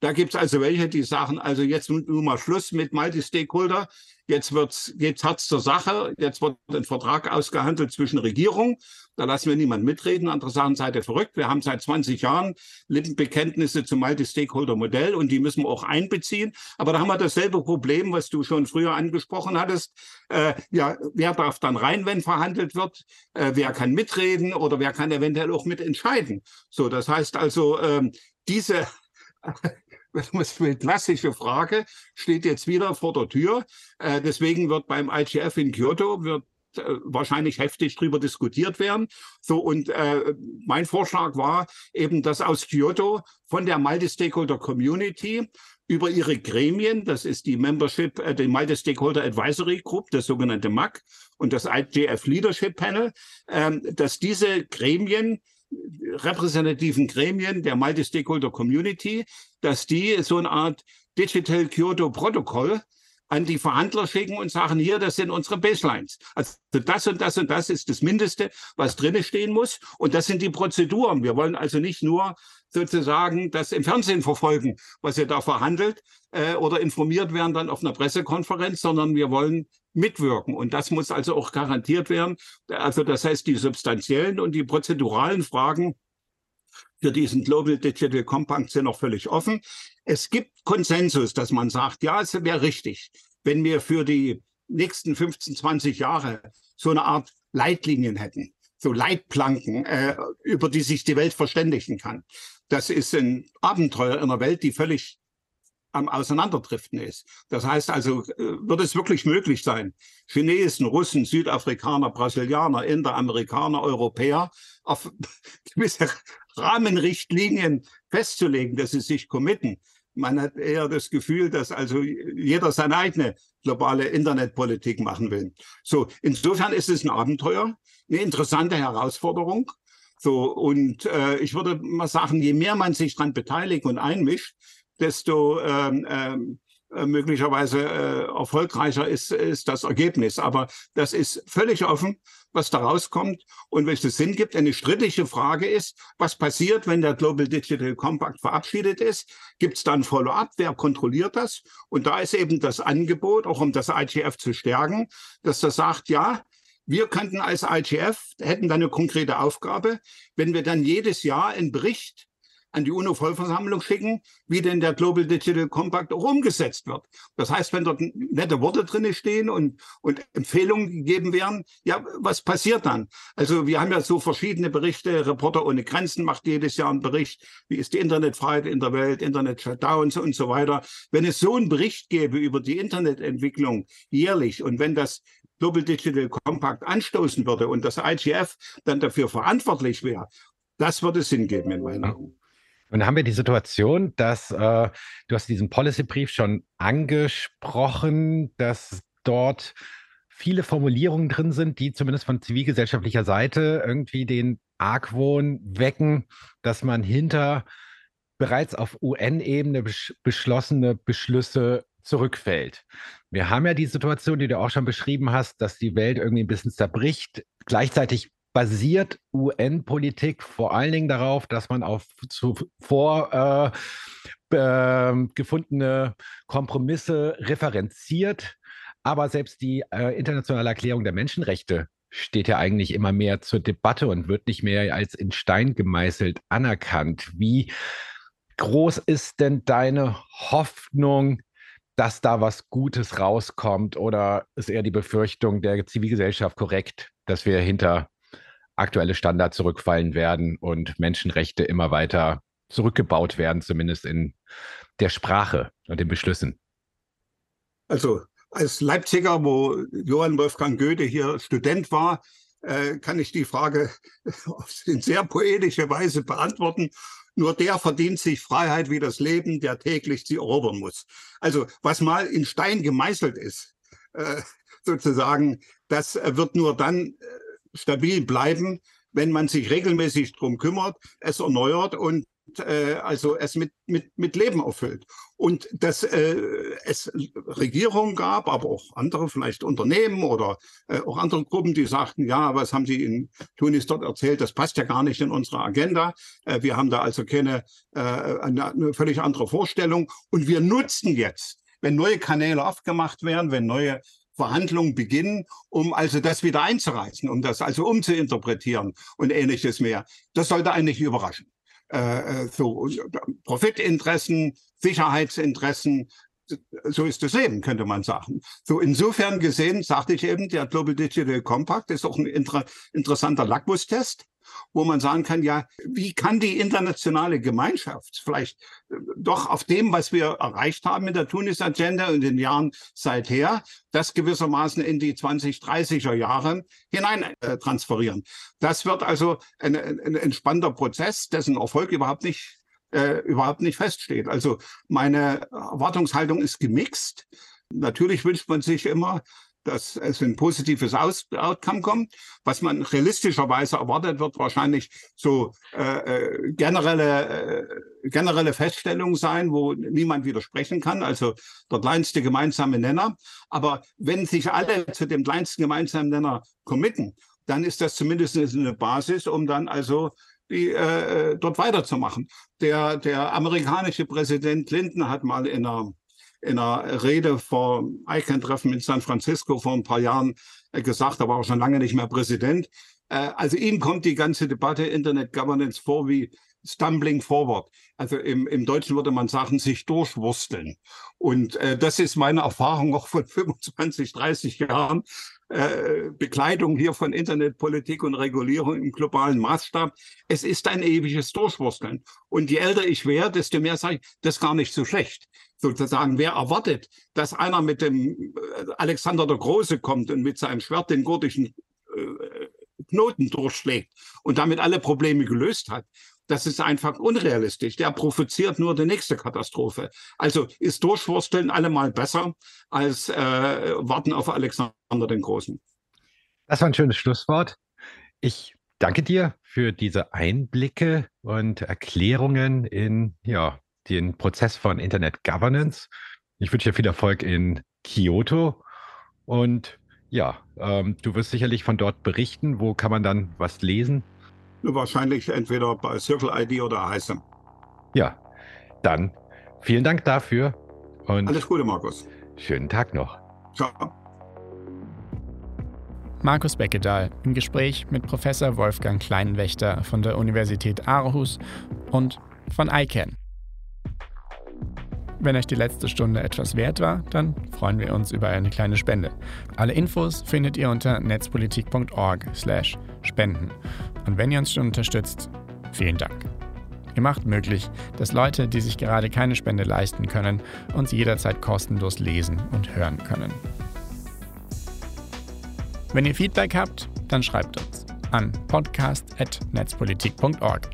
S3: Da gibt es also welche, die sagen, also jetzt nun mal Schluss mit Multi-Stakeholder. Jetzt wird's, geht's Herz zur Sache. Jetzt wird ein Vertrag ausgehandelt zwischen Regierung. Da lassen wir niemand mitreden. Andere sagen, seid ihr verrückt. Wir haben seit 20 Jahren Lippenbekenntnisse zum Multi-Stakeholder-Modell und die müssen wir auch einbeziehen. Aber da haben wir dasselbe Problem, was du schon früher angesprochen hattest. Äh, ja, wer darf dann rein, wenn verhandelt wird? Äh, wer kann mitreden oder wer kann eventuell auch mitentscheiden? So, das heißt also, ähm, diese eine klassische Frage, steht jetzt wieder vor der Tür. Äh, deswegen wird beim IGF in Kyoto wird äh, wahrscheinlich heftig drüber diskutiert werden. So und äh, mein Vorschlag war eben, dass aus Kyoto von der Multi-Stakeholder Community über ihre Gremien, das ist die Membership, äh, die Multi-Stakeholder Advisory Group, das sogenannte MAC und das IGF Leadership Panel, äh, dass diese Gremien repräsentativen Gremien der Multi-Stakeholder Community, dass die so eine Art Digital Kyoto Protokoll an die Verhandler schicken und sagen, hier, das sind unsere Baselines. Also das und das und das ist das Mindeste, was drinne stehen muss. Und das sind die Prozeduren. Wir wollen also nicht nur sozusagen das im Fernsehen verfolgen, was ihr da verhandelt, äh, oder informiert werden dann auf einer Pressekonferenz, sondern wir wollen mitwirken. Und das muss also auch garantiert werden. Also das heißt, die substanziellen und die prozeduralen Fragen für diesen Global Digital Compact sind noch völlig offen. Es gibt Konsensus, dass man sagt, ja, es wäre richtig, wenn wir für die nächsten 15, 20 Jahre so eine Art Leitlinien hätten. so Leitplanken, äh, über die sich die Welt verständigen kann. Das ist ein Abenteuer in einer Welt, die völlig am Auseinanderdriften ist. Das heißt also, äh, wird es wirklich möglich sein, Chinesen, Russen, Südafrikaner, Brasilianer, Inder, Amerikaner, Europäer auf gewisse Rahmenrichtlinien festzulegen, dass sie sich committen. Man hat eher das Gefühl, dass also jeder seine eigene globale Internetpolitik machen will. So, insofern ist es ein Abenteuer, eine interessante Herausforderung. So, und äh, ich würde mal sagen, je mehr man sich daran beteiligt und einmischt, desto ähm, ähm, äh, möglicherweise äh, erfolgreicher ist, ist das Ergebnis. Aber das ist völlig offen, was da rauskommt und welches Sinn gibt. Eine strittige Frage ist, was passiert, wenn der Global Digital Compact verabschiedet ist? Gibt es dann Follow-up? Wer kontrolliert das? Und da ist eben das Angebot, auch um das IGF zu stärken, dass das sagt, ja, wir könnten als IGF, hätten dann eine konkrete Aufgabe, wenn wir dann jedes Jahr einen Bericht an die UNO-Vollversammlung schicken, wie denn der Global Digital Compact auch umgesetzt wird. Das heißt, wenn dort nette Worte drinne stehen und, und Empfehlungen gegeben werden, ja, was passiert dann? Also wir haben ja so verschiedene Berichte. Reporter ohne Grenzen macht jedes Jahr einen Bericht. Wie ist die Internetfreiheit in der Welt, Internet-Shutdowns und so weiter. Wenn es so einen Bericht gäbe über die Internetentwicklung jährlich und wenn das Global Digital Compact anstoßen würde und das IGF dann dafür verantwortlich wäre, das würde Sinn geben in meinen Augen.
S2: Und dann haben wir die Situation, dass äh, du hast diesen Policy-Brief schon angesprochen, dass dort viele Formulierungen drin sind, die zumindest von zivilgesellschaftlicher Seite irgendwie den Argwohn wecken, dass man hinter bereits auf UN-Ebene besch beschlossene Beschlüsse zurückfällt. Wir haben ja die Situation, die du auch schon beschrieben hast, dass die Welt irgendwie ein bisschen zerbricht. Gleichzeitig basiert UN-Politik vor allen Dingen darauf, dass man auf zuvor äh, äh, gefundene Kompromisse referenziert. Aber selbst die äh, internationale Erklärung der Menschenrechte steht ja eigentlich immer mehr zur Debatte und wird nicht mehr als in Stein gemeißelt anerkannt. Wie groß ist denn deine Hoffnung, dass da was Gutes rauskommt? Oder ist eher die Befürchtung der Zivilgesellschaft korrekt, dass wir hinter aktuelle Standards zurückfallen werden und Menschenrechte immer weiter zurückgebaut werden, zumindest in der Sprache und den Beschlüssen?
S3: Also als Leipziger, wo Johann Wolfgang Goethe hier Student war, äh, kann ich die Frage in sehr poetische Weise beantworten. Nur der verdient sich Freiheit wie das Leben, der täglich sie erobern muss. Also was mal in Stein gemeißelt ist, äh, sozusagen, das wird nur dann äh, stabil bleiben, wenn man sich regelmäßig drum kümmert, es erneuert und äh, also es mit, mit, mit Leben erfüllt. Und dass äh, es Regierungen gab, aber auch andere, vielleicht Unternehmen oder äh, auch andere Gruppen, die sagten, ja, was haben Sie in Tunis dort erzählt, das passt ja gar nicht in unsere Agenda. Äh, wir haben da also keine äh, eine, eine völlig andere Vorstellung. Und wir nutzen jetzt, wenn neue Kanäle aufgemacht werden, wenn neue Verhandlungen beginnen, um also das wieder einzureißen, um das also umzuinterpretieren und ähnliches mehr. Das sollte eigentlich überraschen. Äh, äh so Profitinteressen, Sicherheitsinteressen, so ist das Leben, könnte man sagen. So insofern gesehen, sagte ich eben, der Global Digital Compact ist auch ein inter interessanter Lackmustest wo man sagen kann, ja, wie kann die internationale Gemeinschaft vielleicht äh, doch auf dem, was wir erreicht haben mit der Tunis-Agenda und den Jahren seither, das gewissermaßen in die 2030er Jahre hinein äh, transferieren. Das wird also ein, ein entspannter Prozess, dessen Erfolg überhaupt nicht äh, überhaupt nicht feststeht. Also meine Erwartungshaltung ist gemixt. Natürlich wünscht man sich immer, dass es ein positives Aus Outcome kommt. Was man realistischerweise erwartet, wird wahrscheinlich so äh, äh, generelle, äh, generelle Feststellungen sein, wo niemand widersprechen kann, also der kleinste gemeinsame Nenner. Aber wenn sich alle zu dem kleinsten gemeinsamen Nenner committen, dann ist das zumindest eine Basis, um dann also die, äh, dort weiterzumachen. Der, der amerikanische Präsident Clinton hat mal in einer in einer Rede vor ICANN-Treffen in San Francisco vor ein paar Jahren äh, gesagt, da war er schon lange nicht mehr Präsident. Äh, also ihm kommt die ganze Debatte Internet Governance vor wie stumbling forward. Also im, im Deutschen würde man sagen, sich durchwursteln. Und äh, das ist meine Erfahrung auch von 25, 30 Jahren äh, Bekleidung hier von Internetpolitik und Regulierung im globalen Maßstab. Es ist ein ewiges Durchwursteln. Und je älter ich werde, desto mehr sage ich, das ist gar nicht so schlecht. Sozusagen, wer erwartet, dass einer mit dem äh, Alexander der Große kommt und mit seinem Schwert den gordischen äh, Knoten durchschlägt und damit alle Probleme gelöst hat, das ist einfach unrealistisch. Der provoziert nur die nächste Katastrophe. Also ist Durchwursteln allemal besser als äh, warten auf Alexander den Großen.
S2: Das war ein schönes Schlusswort. Ich danke dir für diese Einblicke und Erklärungen in ja, den Prozess von Internet Governance. Ich wünsche dir viel Erfolg in Kyoto und ja, ähm, du wirst sicherlich von dort berichten. Wo kann man dann was lesen?
S3: Wahrscheinlich entweder bei Circle ID oder HISM.
S2: Ja, dann vielen Dank dafür
S3: und alles Gute, Markus.
S2: Schönen Tag noch. Ciao.
S1: Markus Beckedahl im Gespräch mit Professor Wolfgang Kleinwächter von der Universität Aarhus und von ICANN. Wenn euch die letzte Stunde etwas wert war, dann freuen wir uns über eine kleine Spende. Alle Infos findet ihr unter netzpolitik.org/spenden. Und wenn ihr uns schon unterstützt, vielen Dank. Ihr macht möglich, dass Leute, die sich gerade keine Spende leisten können, uns jederzeit kostenlos lesen und hören können. Wenn ihr Feedback habt, dann schreibt uns an podcast.netzpolitik.org.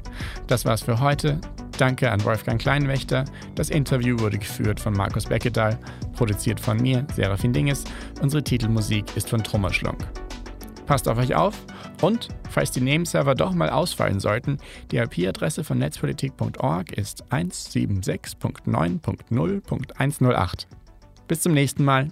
S1: Das war's für heute. Danke an Wolfgang Kleinwächter. Das Interview wurde geführt von Markus Beckedahl, produziert von mir, Serafin Dinges. Unsere Titelmusik ist von Trummerschlunk. Passt auf euch auf und, falls die Nameserver doch mal ausfallen sollten, die IP-Adresse von netzpolitik.org ist 176.9.0.108. Bis zum nächsten Mal.